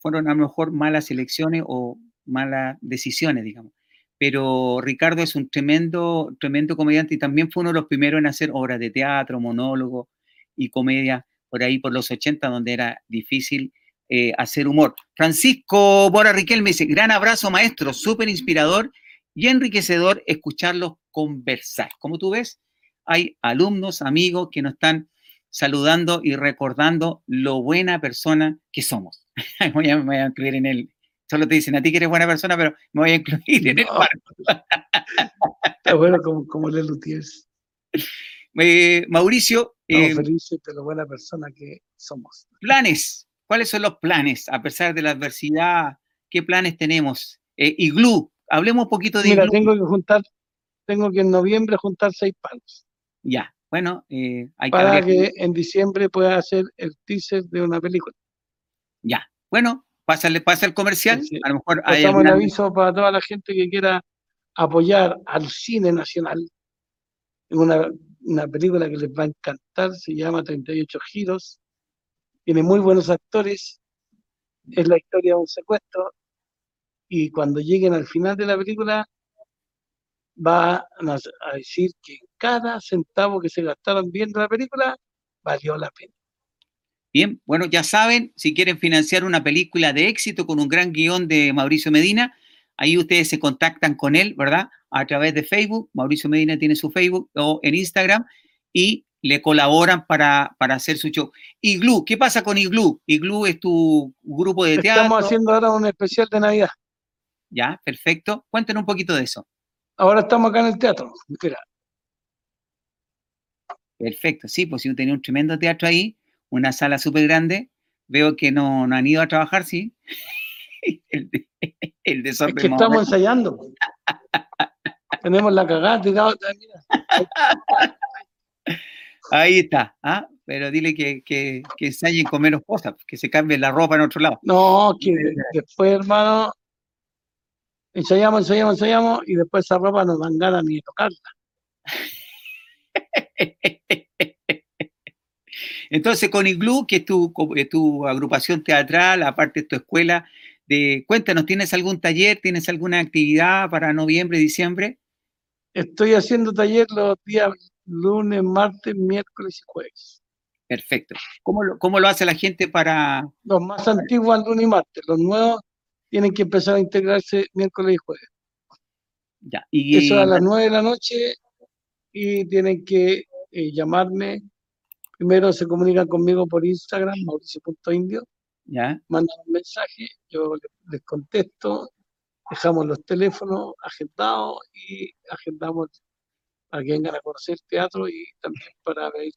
fueron a lo mejor malas elecciones o malas decisiones, digamos, pero Ricardo es un tremendo, tremendo comediante y también fue uno de los primeros en hacer obras de teatro, monólogo y comedia por ahí por los 80, donde era difícil eh, hacer humor. Francisco Bora Riquelme dice, gran abrazo maestro, súper inspirador y enriquecedor escucharlos conversar. Como tú ves, hay alumnos, amigos que nos están saludando y recordando lo buena persona que somos. me, voy a, incluir en el... Solo te dicen a ti que eres buena persona, pero me voy a incluir en el. Está bueno como, como le eh, Mauricio. Estamos eh, felices de la buena persona que somos. Planes ¿Cuáles son los planes a pesar de la adversidad? ¿Qué planes tenemos? Eh, Iglú, hablemos un poquito de Mira, tengo que juntar, tengo que en noviembre juntar seis palos. Ya, bueno, eh, hay Para que, en diciembre pueda hacer el teaser de una película. Ya, bueno, pásale, pasa el comercial. A lo mejor hay un aviso para toda la gente que quiera apoyar al cine nacional. Una, una película que les va a encantar, se llama 38 giros tiene muy buenos actores, es la historia de un secuestro, y cuando lleguen al final de la película va a decir que cada centavo que se gastaron viendo la película valió la pena. Bien, bueno, ya saben, si quieren financiar una película de éxito con un gran guion de Mauricio Medina, ahí ustedes se contactan con él, ¿verdad? A través de Facebook, Mauricio Medina tiene su Facebook o en Instagram, y le colaboran para, para hacer su show. Iglu, ¿qué pasa con Iglu? Iglu es tu grupo de teatro. Estamos haciendo ahora un especial de Navidad. Ya, perfecto. Cuéntenos un poquito de eso. Ahora estamos acá en el teatro. Mira. Perfecto, sí, pues si tenía un tremendo teatro ahí, una sala súper grande. Veo que no, no, han ido a trabajar, sí. el, el desorden. Es que estamos ensayando. Tenemos la cagada tirada. Ahí está, ¿ah? pero dile que, que, que ensayen con menos cosas, que se cambie la ropa en otro lado. No, que después, hermano, ensayamos, ensayamos, ensayamos, y después esa ropa nos dan ganas ni de tocarla. Entonces, con Iglu, que es tu, tu agrupación teatral, aparte de tu escuela, de, cuéntanos, ¿tienes algún taller, tienes alguna actividad para noviembre, diciembre? Estoy haciendo taller los días lunes, martes, miércoles y jueves. Perfecto. ¿Cómo lo, cómo lo hace la gente para...? Los más antiguos lunes y martes, los nuevos tienen que empezar a integrarse miércoles y jueves. Ya. Y, Eso a las nueve de la noche y tienen que eh, llamarme. Primero se comunican conmigo por Instagram, mauricio.indio. Ya. Mandan un mensaje, yo les contesto, dejamos los teléfonos agendados y agendamos para que vengan a conocer el teatro y también para ver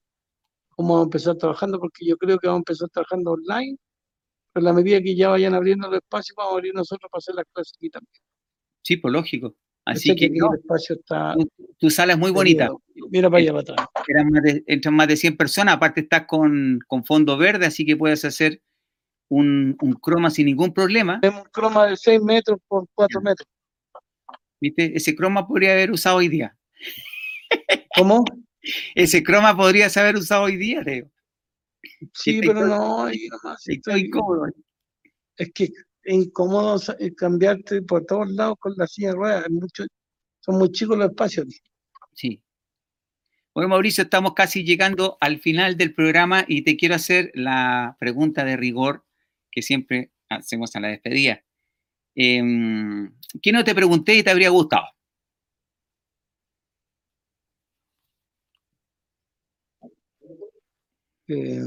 cómo vamos a empezar trabajando, porque yo creo que vamos a empezar trabajando online, pero a la medida que ya vayan abriendo los espacios, vamos a abrir nosotros para hacer las clases aquí también. Sí, pues lógico. Así que, que no, el espacio está... Tu, tu, sala es muy bonita. Mira para allá para atrás. Eran más de, entran más de 100 personas, aparte estás con, con fondo verde, así que puedes hacer un, un, croma sin ningún problema. Tenemos un croma de 6 metros por 4 metros. ¿Viste? Ese croma podría haber usado hoy día. ¿Cómo? Ese croma podrías haber usado hoy día, Leo. Sí, pero no, y nomás estoy incómodo. Es que es incómodo cambiarte por todos lados con la silla de ruedas. Mucho, son muy chicos los espacios. Sí. Bueno, Mauricio, estamos casi llegando al final del programa y te quiero hacer la pregunta de rigor que siempre hacemos a la despedida. Eh, ¿Qué no te pregunté y te habría gustado? Eh,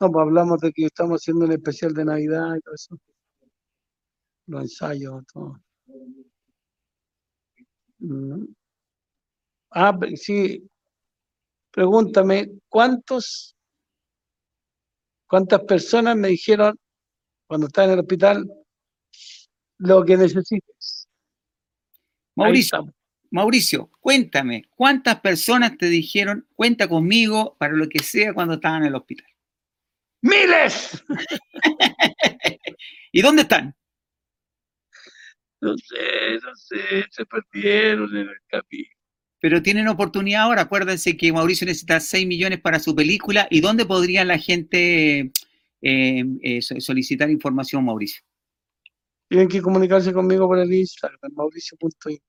no, pues hablamos de que estamos haciendo el especial de Navidad y todo eso. Los ensayos, todo. Mm. Ah, sí. Pregúntame, ¿cuántos, cuántas personas me dijeron cuando estaba en el hospital lo que necesites? Mauricio, Mauricio, cuéntame, ¿cuántas personas te dijeron, cuenta conmigo para lo que sea cuando estaban en el hospital? ¡Miles! ¿Y dónde están? No sé, no sé, se perdieron en el camino. Pero tienen oportunidad ahora, acuérdense que Mauricio necesita 6 millones para su película. ¿Y dónde podría la gente eh, eh, solicitar información, Mauricio? Tienen que comunicarse conmigo por el Instagram, mauricio.indio.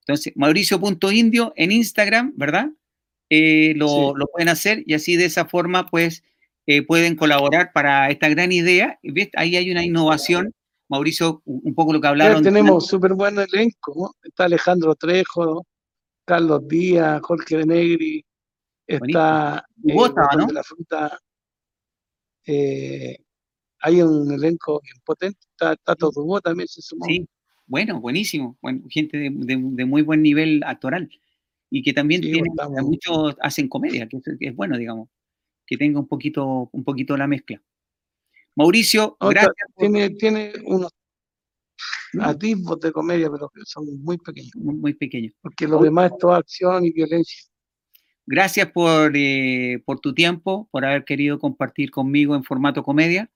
Entonces, mauricio.indio en Instagram, ¿verdad? Eh, lo, sí. lo, pueden hacer y así de esa forma, pues, eh, pueden colaborar para esta gran idea. ¿Ves? Ahí hay una innovación. Mauricio, un poco lo que hablaron. Pero tenemos súper buen elenco. ¿no? Está Alejandro Trejo, Carlos Díaz, Jorge de Negri, está eh, Bota, ¿no? de la fruta. Eh, hay un elenco bien potente. Está Tato Dubó también se sumó. Sí, bueno, buenísimo. Bueno, gente de, de, de, muy buen nivel actoral. Y que también Sí, tienen, muchos hacen comedia, que es, que es bueno, digamos. Que tenga un poquito, un poquito la mezcla. Mauricio, gracias. por- Tiene, tiene unos atisbos de comedia, pero que son muy pequeños. muy, muy pequeño. Porque lo demás es toda acción y violencia. Gracias por, eh, por tu tiempo, por haber querido compartir conmigo en formato comedia.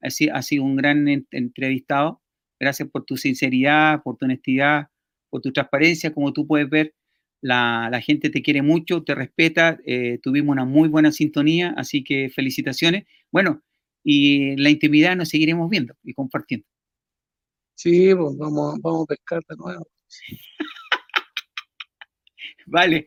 Ha sido, ha sido un gran en- entrevistado. Gracias por tu sinceridad, por tu honestidad, por tu transparencia. Como tú puedes ver, la, la gente te quiere mucho, te respeta. eh, tuvimos una muy buena sintonía, así que felicitaciones. Bueno, y la intimidad nos seguiremos viendo y compartiendo. Sí, pues vamos, vamos a pescar de nuevo. Vale,